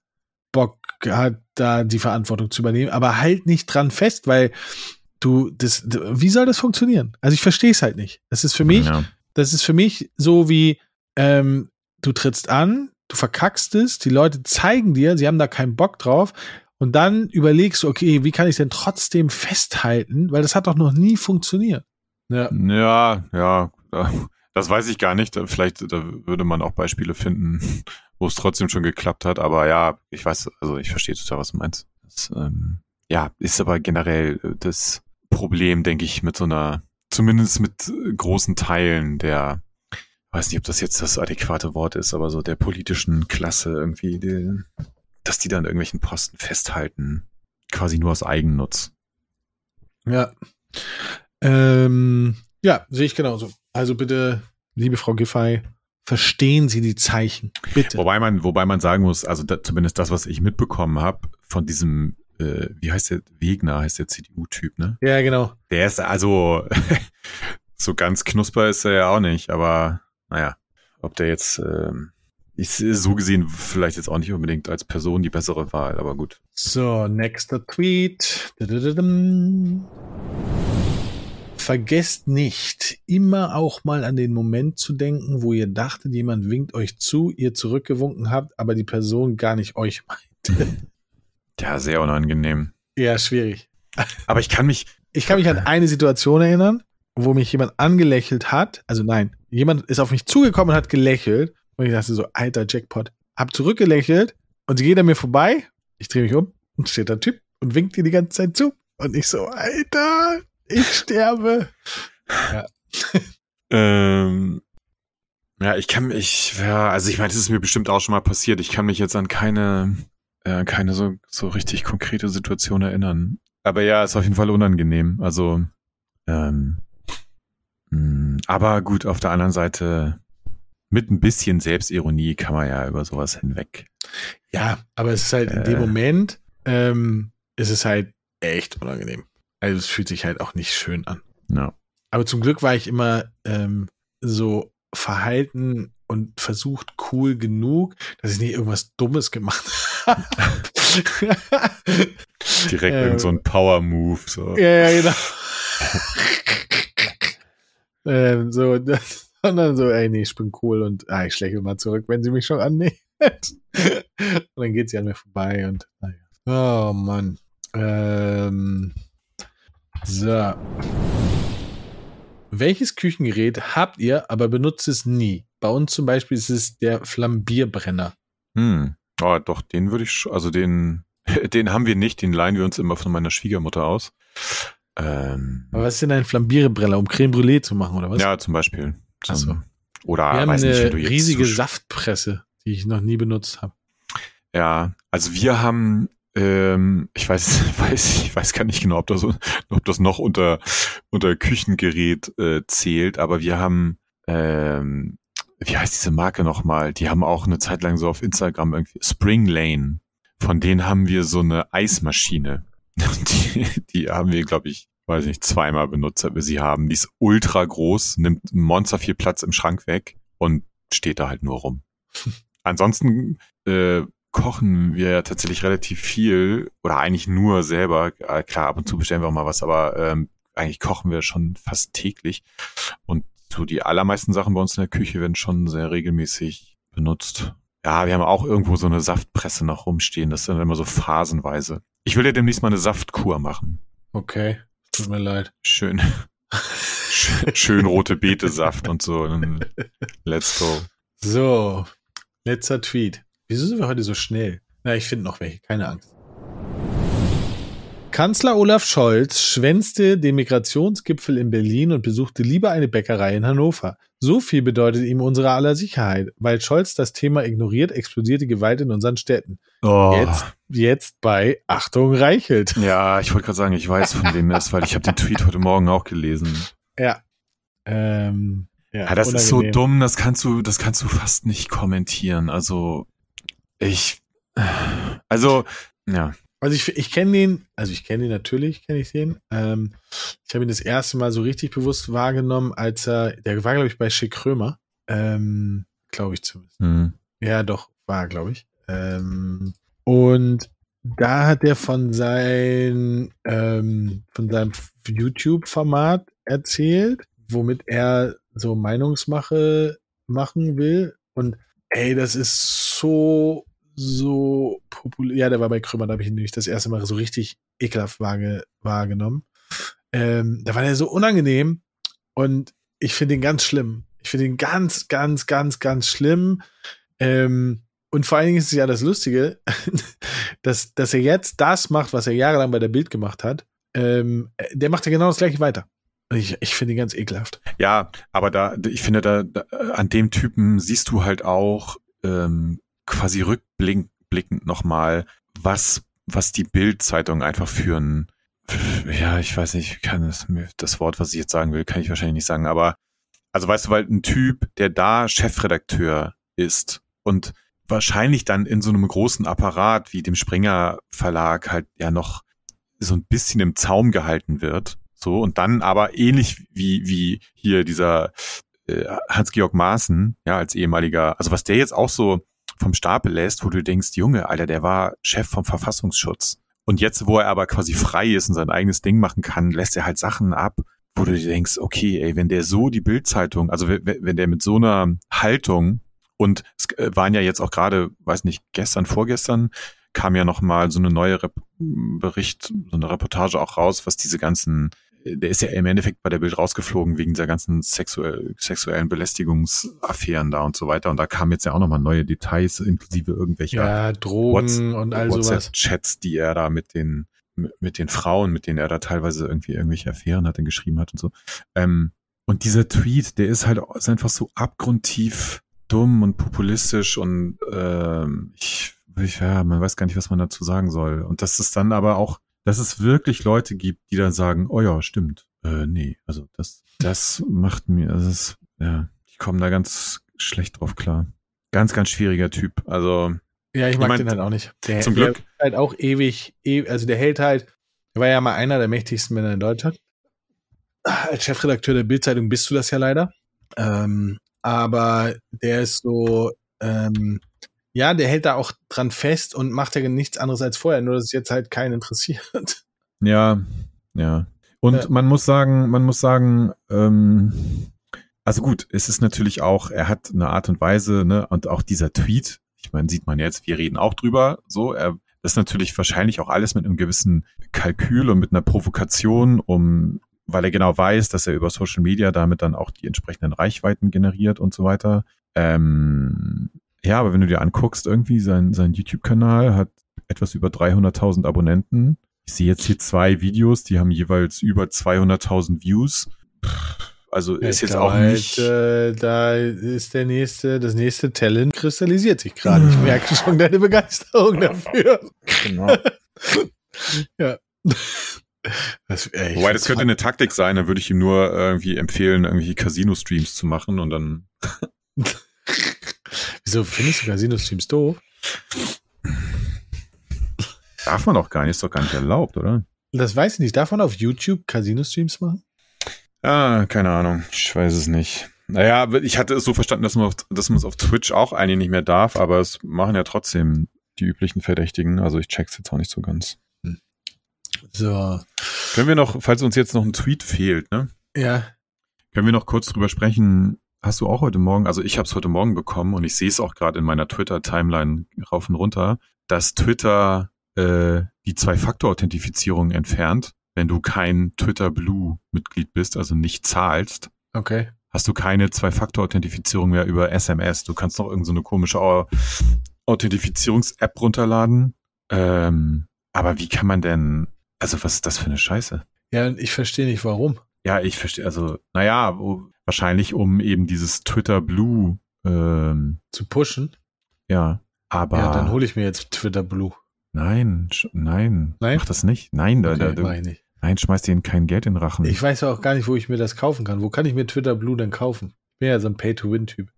Bock hat, da die Verantwortung zu übernehmen, aber halt nicht dran fest, weil du das, wie soll das funktionieren? Also ich verstehe es halt nicht. Das ist für mich, ja. das ist für mich so wie, ähm, du trittst an, du verkackst es, die Leute zeigen dir, sie haben da keinen Bock drauf, und dann überlegst du, okay, wie kann ich denn trotzdem festhalten, weil das hat doch noch nie funktioniert. Ja, ja, ja das weiß ich gar nicht. Vielleicht da würde man auch Beispiele finden, wo es trotzdem schon geklappt hat. Aber ja, ich weiß, also ich verstehe total, was du meinst. Das, ähm, ja, ist aber generell das Problem, denke ich, mit so einer, zumindest mit großen Teilen der, weiß nicht, ob das jetzt das adäquate Wort ist, aber so der politischen Klasse irgendwie, die, dass die dann irgendwelchen Posten festhalten, quasi nur aus Eigennutz. Ja. Ähm, ja, sehe ich genauso. Also bitte, liebe Frau Giffey, verstehen Sie die Zeichen. Bitte. Wobei man, wobei man sagen muss, also da, zumindest das, was ich mitbekommen habe, von diesem, äh, wie heißt der, Wegner heißt der CDU-Typ, ne? Ja, genau. Der ist also so ganz knusper ist er ja auch nicht, aber naja, ob der jetzt ähm, ist so gesehen vielleicht jetzt auch nicht unbedingt als Person die bessere Wahl, aber gut. So, nächster Tweet. Vergesst nicht, immer auch mal an den Moment zu denken, wo ihr dachtet, jemand winkt euch zu, ihr zurückgewunken habt, aber die Person gar nicht euch meinte. Ja, sehr unangenehm. Ja, schwierig. Aber ich kann mich. Ich kann mich an eine Situation erinnern, wo mich jemand angelächelt hat. Also nein, jemand ist auf mich zugekommen und hat gelächelt und ich dachte so, alter Jackpot. Hab zurückgelächelt und sie geht an mir vorbei. Ich drehe mich um und steht ein Typ und winkt ihr die ganze Zeit zu. Und ich so, Alter, ich sterbe. Ja. ähm, ja, ich kann mich, ja, also ich meine, das ist mir bestimmt auch schon mal passiert. Ich kann mich jetzt an keine, äh, keine so, so richtig konkrete Situation erinnern. Aber ja, ist auf jeden Fall unangenehm. Also, ähm, mh, hm, aber gut, auf der anderen Seite, mit ein bisschen Selbstironie kann man ja über sowas hinweg. Ja, aber es ist halt in dem äh. Moment, ähm, ist es halt echt unangenehm. Also es fühlt sich halt auch nicht schön an. No. Aber zum Glück war ich immer ähm, so verhalten und versucht cool genug, dass ich nicht irgendwas Dummes gemacht habe. Direkt ähm, irgend so ein Power-Move. So. Ja, ja, genau. ähm, so, das, und dann so, ey, nee, ich bin cool und ah, ich schläge mal zurück, wenn sie mich schon annimmt. und dann geht sie an mir vorbei und naja. Oh Mann. Ähm, so. Welches Küchengerät habt ihr, aber benutzt es nie? Bei uns zum Beispiel ist es der Flambierbrenner. Hm. Oh, doch, den würde ich, also den, den haben wir nicht, den leihen wir uns immer von meiner Schwiegermutter aus. Ähm, aber was ist denn ein Flambierbrenner, um Creme Brûlée zu machen, oder was? Ja, zum Beispiel. Achso. Oder wir haben weiß eine nicht, riesige so Saftpresse, die ich noch nie benutzt habe. Ja, also wir haben, ähm, ich weiß, weiß, ich weiß gar nicht genau, ob das, ob das noch unter unter Küchengerät äh, zählt, aber wir haben, ähm, wie heißt diese Marke nochmal? Die haben auch eine Zeit lang so auf Instagram irgendwie Spring Lane. Von denen haben wir so eine Eismaschine. Die, die haben wir, glaube ich, weiß nicht, zweimal benutzt, sie haben. Die ist ultra groß, nimmt monster viel Platz im Schrank weg und steht da halt nur rum. Ansonsten äh, kochen wir tatsächlich relativ viel oder eigentlich nur selber. Äh, klar, ab und zu bestellen wir auch mal was, aber ähm, eigentlich kochen wir schon fast täglich. Und so die allermeisten Sachen bei uns in der Küche werden schon sehr regelmäßig benutzt. Ja, wir haben auch irgendwo so eine Saftpresse noch rumstehen. Das dann immer so phasenweise. Ich will ja demnächst mal eine Saftkur machen. Okay. Tut mir leid. Schön. Schön, rote Betesaft und so. Let's go. So, letzter Tweet. Wieso sind wir heute so schnell? Na, ich finde noch welche, keine Angst. Kanzler Olaf Scholz schwänzte den Migrationsgipfel in Berlin und besuchte lieber eine Bäckerei in Hannover. So viel bedeutet ihm unsere aller Sicherheit. Weil Scholz das Thema ignoriert, explodiert die Gewalt in unseren Städten. Oh. Jetzt, jetzt bei Achtung Reichelt. Ja, ich wollte gerade sagen, ich weiß, von wem er ist, weil ich habe den Tweet heute Morgen auch gelesen. Ja. Ähm, ja, Ja, das ist so unangenehm. dumm, das kannst du, das kannst du fast nicht kommentieren. Also, ich, also, ja. Also ich, ich kenne den, also ich kenne den natürlich, kenne ich den. Ähm, ich habe ihn das erste Mal so richtig bewusst wahrgenommen, als er, der war glaube ich bei Schick Krömer, ähm, glaube ich zumindest. Hm. Ja, doch, war, glaube ich. Ähm, und da hat er von sein, ähm, von seinem YouTube-Format erzählt, womit er so Meinungsmache machen will. Und ey, das ist so, so populär. Ja, der war bei Krümmer, da habe ich ihn nämlich das erste Mal so richtig ekelhaft wahrge wahrgenommen. Ähm, da war der so unangenehm und ich finde ihn ganz schlimm. Ich finde ihn ganz, ganz, ganz, ganz schlimm. Ähm, und vor allen Dingen ist es ja das Lustige, dass, dass er jetzt das macht, was er jahrelang bei der Bild gemacht hat. Ähm, der macht ja genau das gleiche weiter. Ich, ich finde ihn ganz ekelhaft. Ja, aber da, ich finde, da, da an dem Typen siehst du halt auch ähm, quasi rückblickend nochmal, was, was die Bild-Zeitung einfach für ein, ja, ich weiß nicht, ich kann das, das Wort, was ich jetzt sagen will, kann ich wahrscheinlich nicht sagen, aber also weißt du, weil ein Typ, der da Chefredakteur ist und wahrscheinlich dann in so einem großen Apparat wie dem Springer Verlag halt ja noch so ein bisschen im Zaum gehalten wird. So, und dann aber ähnlich wie, wie hier dieser äh, Hans-Georg Maaßen, ja, als ehemaliger, also was der jetzt auch so vom Stapel lässt, wo du denkst, Junge, Alter, der war Chef vom Verfassungsschutz. Und jetzt, wo er aber quasi frei ist und sein eigenes Ding machen kann, lässt er halt Sachen ab, wo du dir denkst, okay, ey, wenn der so die Bildzeitung, also wenn, der mit so einer Haltung und es äh, waren ja jetzt auch gerade, weiß nicht, gestern, vorgestern kam ja noch mal so eine neue Rep Bericht, so eine Reportage auch raus, was diese ganzen, der ist ja im Endeffekt bei der Bild rausgeflogen wegen dieser ganzen sexuell, sexuellen Belästigungsaffären da und so weiter. Und da kamen jetzt ja auch noch mal neue Details, inklusive irgendwelcher Ja, Drogen What's- und all sowas. WhatsApp-Chats, die er da mit den mit, den Frauen, mit denen er da teilweise irgendwie irgendwelche Affären hatte, geschrieben hat und so. Ähm, und dieser Tweet, der ist halt ist einfach so abgrundtief dumm und populistisch und ähm, ich, ich, ja, man weiß gar nicht, was man dazu sagen soll. Und dass es dann aber auch, dass es wirklich Leute gibt, die dann sagen, oh ja, stimmt. Äh, nee, also das, das macht mir, das ist, ja, ich komme da ganz schlecht drauf klar. Ganz, ganz schwieriger Typ. Also, Ja, ich mag mein, den halt auch nicht. Der, zum der Glück. ist halt auch ewig, ewig, also der hält halt, er war ja mal einer der mächtigsten Männer in Deutschland. Als Chefredakteur der Bildzeitung bist du das ja leider. Ähm, aber der ist so, ähm, ja, der hält da auch dran fest und macht ja nichts anderes als vorher, nur dass es jetzt halt keinen interessiert. Ja, ja. Und Ja. man muss sagen, man muss sagen, ähm, also gut, es ist natürlich auch, er hat eine Art und Weise, ne, und auch dieser Tweet, ich meine, sieht man jetzt, wir reden auch drüber, so, er, ist natürlich wahrscheinlich auch alles mit einem gewissen Kalkül und mit einer Provokation, um, weil er genau weiß, dass er über Social Media damit dann auch die entsprechenden Reichweiten generiert und so weiter. Ähm, ja, aber wenn du dir anguckst, irgendwie sein, sein YouTube-Kanal hat etwas über 300.000 Abonnenten. Ich sehe jetzt hier zwei Videos, die haben jeweils über 200.000 Views. Also ist Ich jetzt auch halt, nicht. äh, da ist der nächste, das nächste Talent kristallisiert sich gerade. Ich merke schon deine Begeisterung dafür. genau. Ja. Das, ey, ich Wobei, das könnte eine Taktik sein, dann würde ich ihm nur irgendwie empfehlen, irgendwelche Casino-Streams zu machen und dann. Wieso findest du Casino-Streams doof? Darf man doch gar nicht, ist doch gar nicht erlaubt, oder? Das weiß ich nicht. Darf man auf YouTube Casino-Streams machen? Ah, keine Ahnung. Ich weiß es nicht. Naja, ich hatte es so verstanden, dass man, auf, dass man es auf Twitch auch eigentlich nicht mehr darf, aber es machen ja trotzdem die üblichen Verdächtigen. Also ich check's jetzt auch nicht so ganz. So. Können wir noch, falls uns jetzt noch ein Tweet fehlt, ne? Ja. Können wir noch kurz drüber sprechen? Hast du auch heute Morgen, also ich habe es heute Morgen bekommen und ich sehe es auch gerade in meiner Twitter-Timeline rauf und runter, dass Twitter äh, die Zwei-Faktor-Authentifizierung entfernt, wenn du kein Twitter Blue-Mitglied bist, also nicht zahlst. Okay. hast du keine Zwei-Faktor-Authentifizierung mehr über SMS. Du kannst noch irgendeine so komische Au- Authentifizierungs-App runterladen. Ähm, aber wie kann man denn, also was ist das für eine Scheiße? Ja, ich verstehe nicht, warum. Ja, ich verstehe, also, naja, wahrscheinlich um eben dieses Twitter Blue ähm, Zu pushen? ja, aber Ja, dann hole ich mir jetzt Twitter Blue. nein, nein, Nein? mach das nicht. Nein, da, Okay, da, mach da, ich nicht. nein, schmeiß denen kein Geld in den Rachen. Ich weiß auch gar nicht, wo ich mir das kaufen kann. Wo kann ich mir Twitter Blue denn kaufen? Ich bin ja so ein Pay-to-Win-Typ.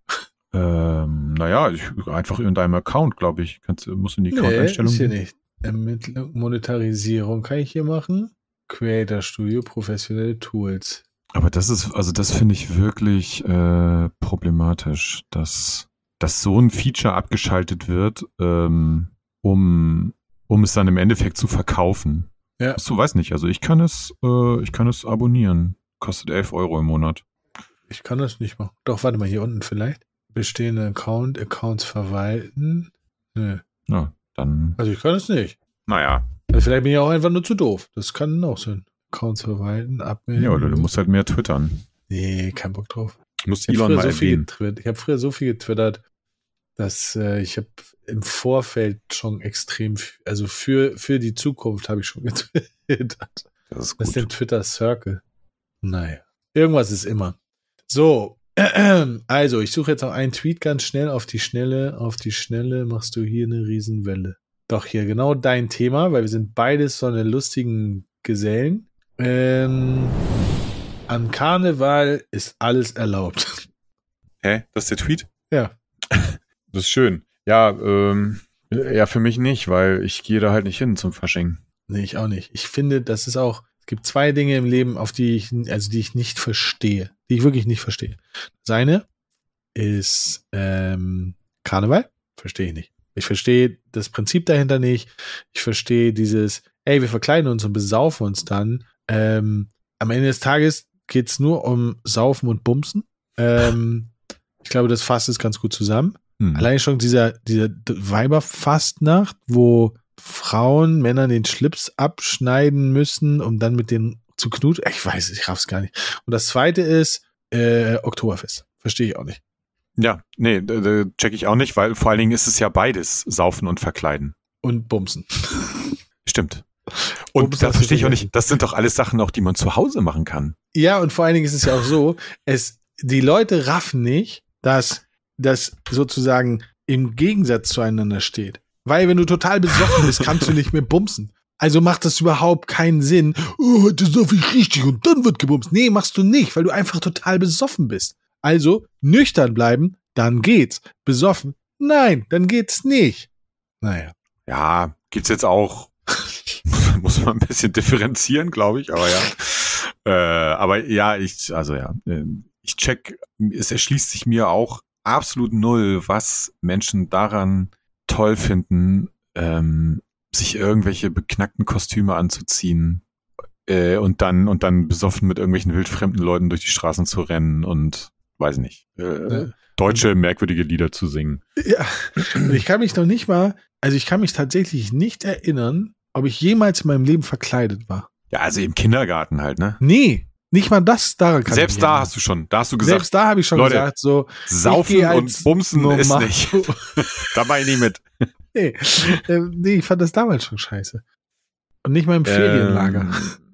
ähm, naja, ich, einfach in deinem Account, glaube ich. Kannst, musst du in die Nee, Account-Einstellung. ist hier nicht. Ermittlung, Monetarisierung kann ich hier machen. Creator Studio, professionelle Tools. Aber das ist, also das finde ich wirklich äh, problematisch, dass, dass so ein Feature abgeschaltet wird, ähm, um, um es dann im Endeffekt zu verkaufen. Ja. So weiß nicht. Also ich kann es, äh, ich kann es abonnieren. Kostet 11 Euro im Monat. Ich kann das nicht machen. Doch, warte mal, hier unten vielleicht. Bestehende Account, Accounts verwalten. Nö. Ja, dann, Also ich kann es nicht. naja. Also vielleicht bin ich auch einfach nur zu doof. Das kann auch sein. Accounts verwalten, abmelden. Ja, oder du musst halt mehr twittern. Nee, kein Bock drauf. Du musst Ich habe Elon früher, mal so viel erwähnen. getwittert. Ich hab früher so viel getwittert, dass äh, ich habe im Vorfeld schon extrem, also für, für die Zukunft habe ich schon getwittert. Das ist Was ist denn Twitter Circle? Naja, irgendwas ist immer. So, also ich suche jetzt noch einen Tweet ganz schnell auf die Schnelle. Auf die Schnelle machst du hier eine Riesenwelle. Doch hier genau dein Thema, weil wir sind beides so eine lustigen Gesellen. Ähm, an Karneval ist alles erlaubt. Hä? Das ist der Tweet? Ja. Das ist schön. Ja, ähm, ja, für mich nicht, weil ich gehe da halt nicht hin zum Fasching. Nee, ich auch nicht. Ich finde, das ist auch, es gibt zwei Dinge im Leben, auf die ich, also die ich nicht verstehe, die ich wirklich nicht verstehe. Seine ist ähm, Karneval, verstehe ich nicht. Ich verstehe das Prinzip dahinter nicht. Ich verstehe dieses, ey, wir verkleiden uns und besaufen uns dann. Ähm, am Ende des Tages geht's nur um Saufen und Bumsen. Ähm, ich glaube, das fasst es ganz gut zusammen. Hm. Allein schon dieser, dieser Weiberfastnacht, wo Frauen Männern den Schlips abschneiden müssen, um dann mit denen zu knutschen. Ich weiß, es, ich raff's gar nicht. Und das zweite ist äh, Oktoberfest. Verstehe ich auch nicht. Ja, nee, check ich auch nicht, weil vor allen Dingen ist es ja beides, Saufen und Verkleiden. Und Bumsen. Stimmt. Und Bums da hast du verstehe ich auch nicht, das sind doch alles Sachen auch, die man zu Hause machen kann. Ja, und vor allen Dingen ist es ja auch so, es, die Leute raffen nicht, dass das sozusagen im Gegensatz zueinander steht. Weil wenn du total besoffen bist, kannst du nicht mehr bumsen. Also macht das überhaupt keinen Sinn. Oh, heute sauf ich richtig und dann wird gebumst. Nee, machst du nicht, weil du einfach total besoffen bist. Also nüchtern bleiben, dann geht's. Besoffen, nein, dann geht's nicht. Naja. Ja, gibt's jetzt auch, muss man ein bisschen differenzieren, glaube ich, aber ja. Äh, aber ja, ich, also ja, äh, ich check, es erschließt sich mir auch absolut null, was Menschen daran toll finden, ähm, sich irgendwelche beknackten Kostüme anzuziehen äh, und dann und dann besoffen mit irgendwelchen wildfremden Leuten durch die Straßen zu rennen und weiß nicht, äh, deutsche merkwürdige Lieder zu singen. Ja, ich kann mich noch nicht mal, also ich kann mich tatsächlich nicht erinnern, ob ich jemals in meinem Leben verkleidet war. Ja, also im Kindergarten halt, ne? Nee, nicht mal das daran kann Selbst ich da erinnern. hast du schon, da hast du gesagt, Selbst da habe ich schon Leute, gesagt, so Saufen ich und Bumsen ist normal- nicht. Dabei nie mit. nee, äh, nee, ich fand das damals schon scheiße. Und nicht mal im Ferienlager Ähm,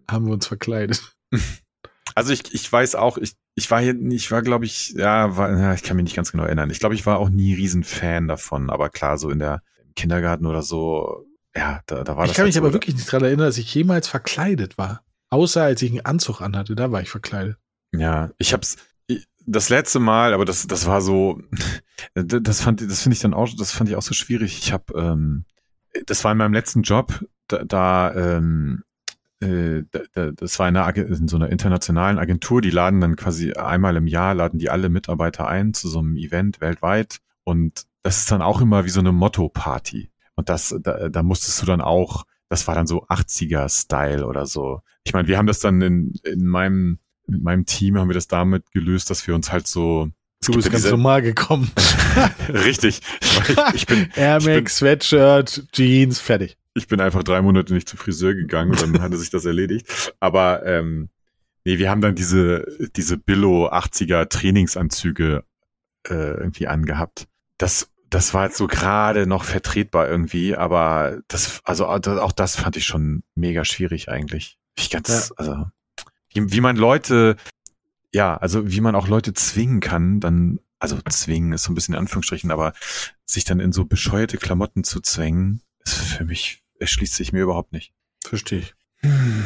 haben wir uns verkleidet. also ich, ich weiß auch, ich, ich war hier, ich war glaube ich, ja, war, ja, ich kann mich nicht ganz genau erinnern. Ich glaube, ich war auch nie riesen Fan davon, aber klar, so in der Kindergarten oder so, ja, da, da war das. Ich kann mich halt aber so, wirklich nicht dran erinnern, dass ich jemals verkleidet war. Außer als ich einen Anzug anhatte, da war ich verkleidet. Ja, ich hab's ich- das letzte Mal, aber das, das war so, das fand, das finde ich dann auch, das fand ich auch so schwierig. Ich habe, ähm, das war in meinem letzten Job, da, da ähm, äh, da, da, das war in, einer, in so einer internationalen Agentur, die laden dann quasi einmal im Jahr, laden die alle Mitarbeiter ein zu so einem Event weltweit und das ist dann auch immer wie so eine Motto-Party. Und das, da, da musstest du dann auch, das war dann so 80er-Style oder so. Ich meine, wir haben das dann in, in meinem, mit meinem Team haben wir das damit gelöst, dass wir uns halt so. Du bist ganz normal gekommen. Richtig. Ich, ich, bin, Air Max, Sweatshirt, Jeans, fertig. ich bin einfach drei Monate nicht zum Friseur gegangen und dann hatte sich das erledigt. Aber ähm, nee, wir haben dann diese, diese Billo 80er Trainingsanzüge äh, irgendwie angehabt. Das, das war jetzt so gerade noch vertretbar irgendwie, aber das, also auch das fand ich schon mega schwierig eigentlich. Ich ganz, ja. also wie, wie man Leute, ja, also wie man auch Leute zwingen kann, dann, also zwingen ist so ein bisschen in Anführungsstrichen, aber sich dann in so bescheuerte Klamotten zu zwängen, ist für mich, erschließt sich mir überhaupt nicht. Verstehe ich. Hm.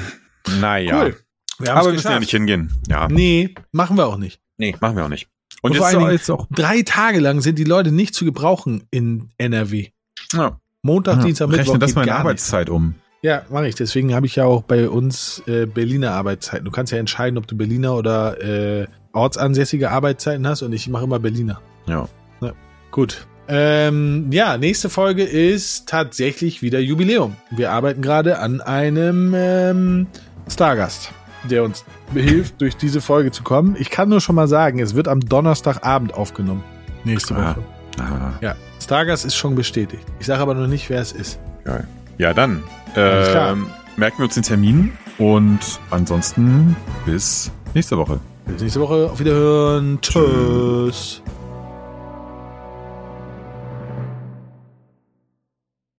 Naja. Cool. Wir aber wir müssen ja nicht hingehen. Ja. Nee, machen wir auch nicht. Nee, machen wir auch nicht. Und, Und jetzt, vor allen jetzt auch drei Tage lang sind die Leute nicht zu gebrauchen in NRW. Ja. Montag, ja. Dienstag, Mittwoch. Rechne das mal in Arbeitszeit um. Ja, mache ich. Deswegen habe ich ja auch bei uns äh, Berliner Arbeitszeiten. Du kannst ja entscheiden, ob du Berliner oder äh, ortsansässige Arbeitszeiten hast und ich mache immer Berliner. Ja. ja. Gut. Ähm, ja, nächste Folge ist tatsächlich wieder Jubiläum. Wir arbeiten gerade an einem ähm, Stargast, der uns hilft, durch diese Folge zu kommen. Ich kann nur schon mal sagen, es wird am Donnerstagabend aufgenommen. Nächste Woche. Ah. Ja, Stargast ist schon bestätigt. Ich sage aber noch nicht, wer es ist. Geil. Ja, dann äh, merken wir uns den Termin und ansonsten bis nächste Woche. Bis nächste Woche. Auf Wiederhören. Tschüss.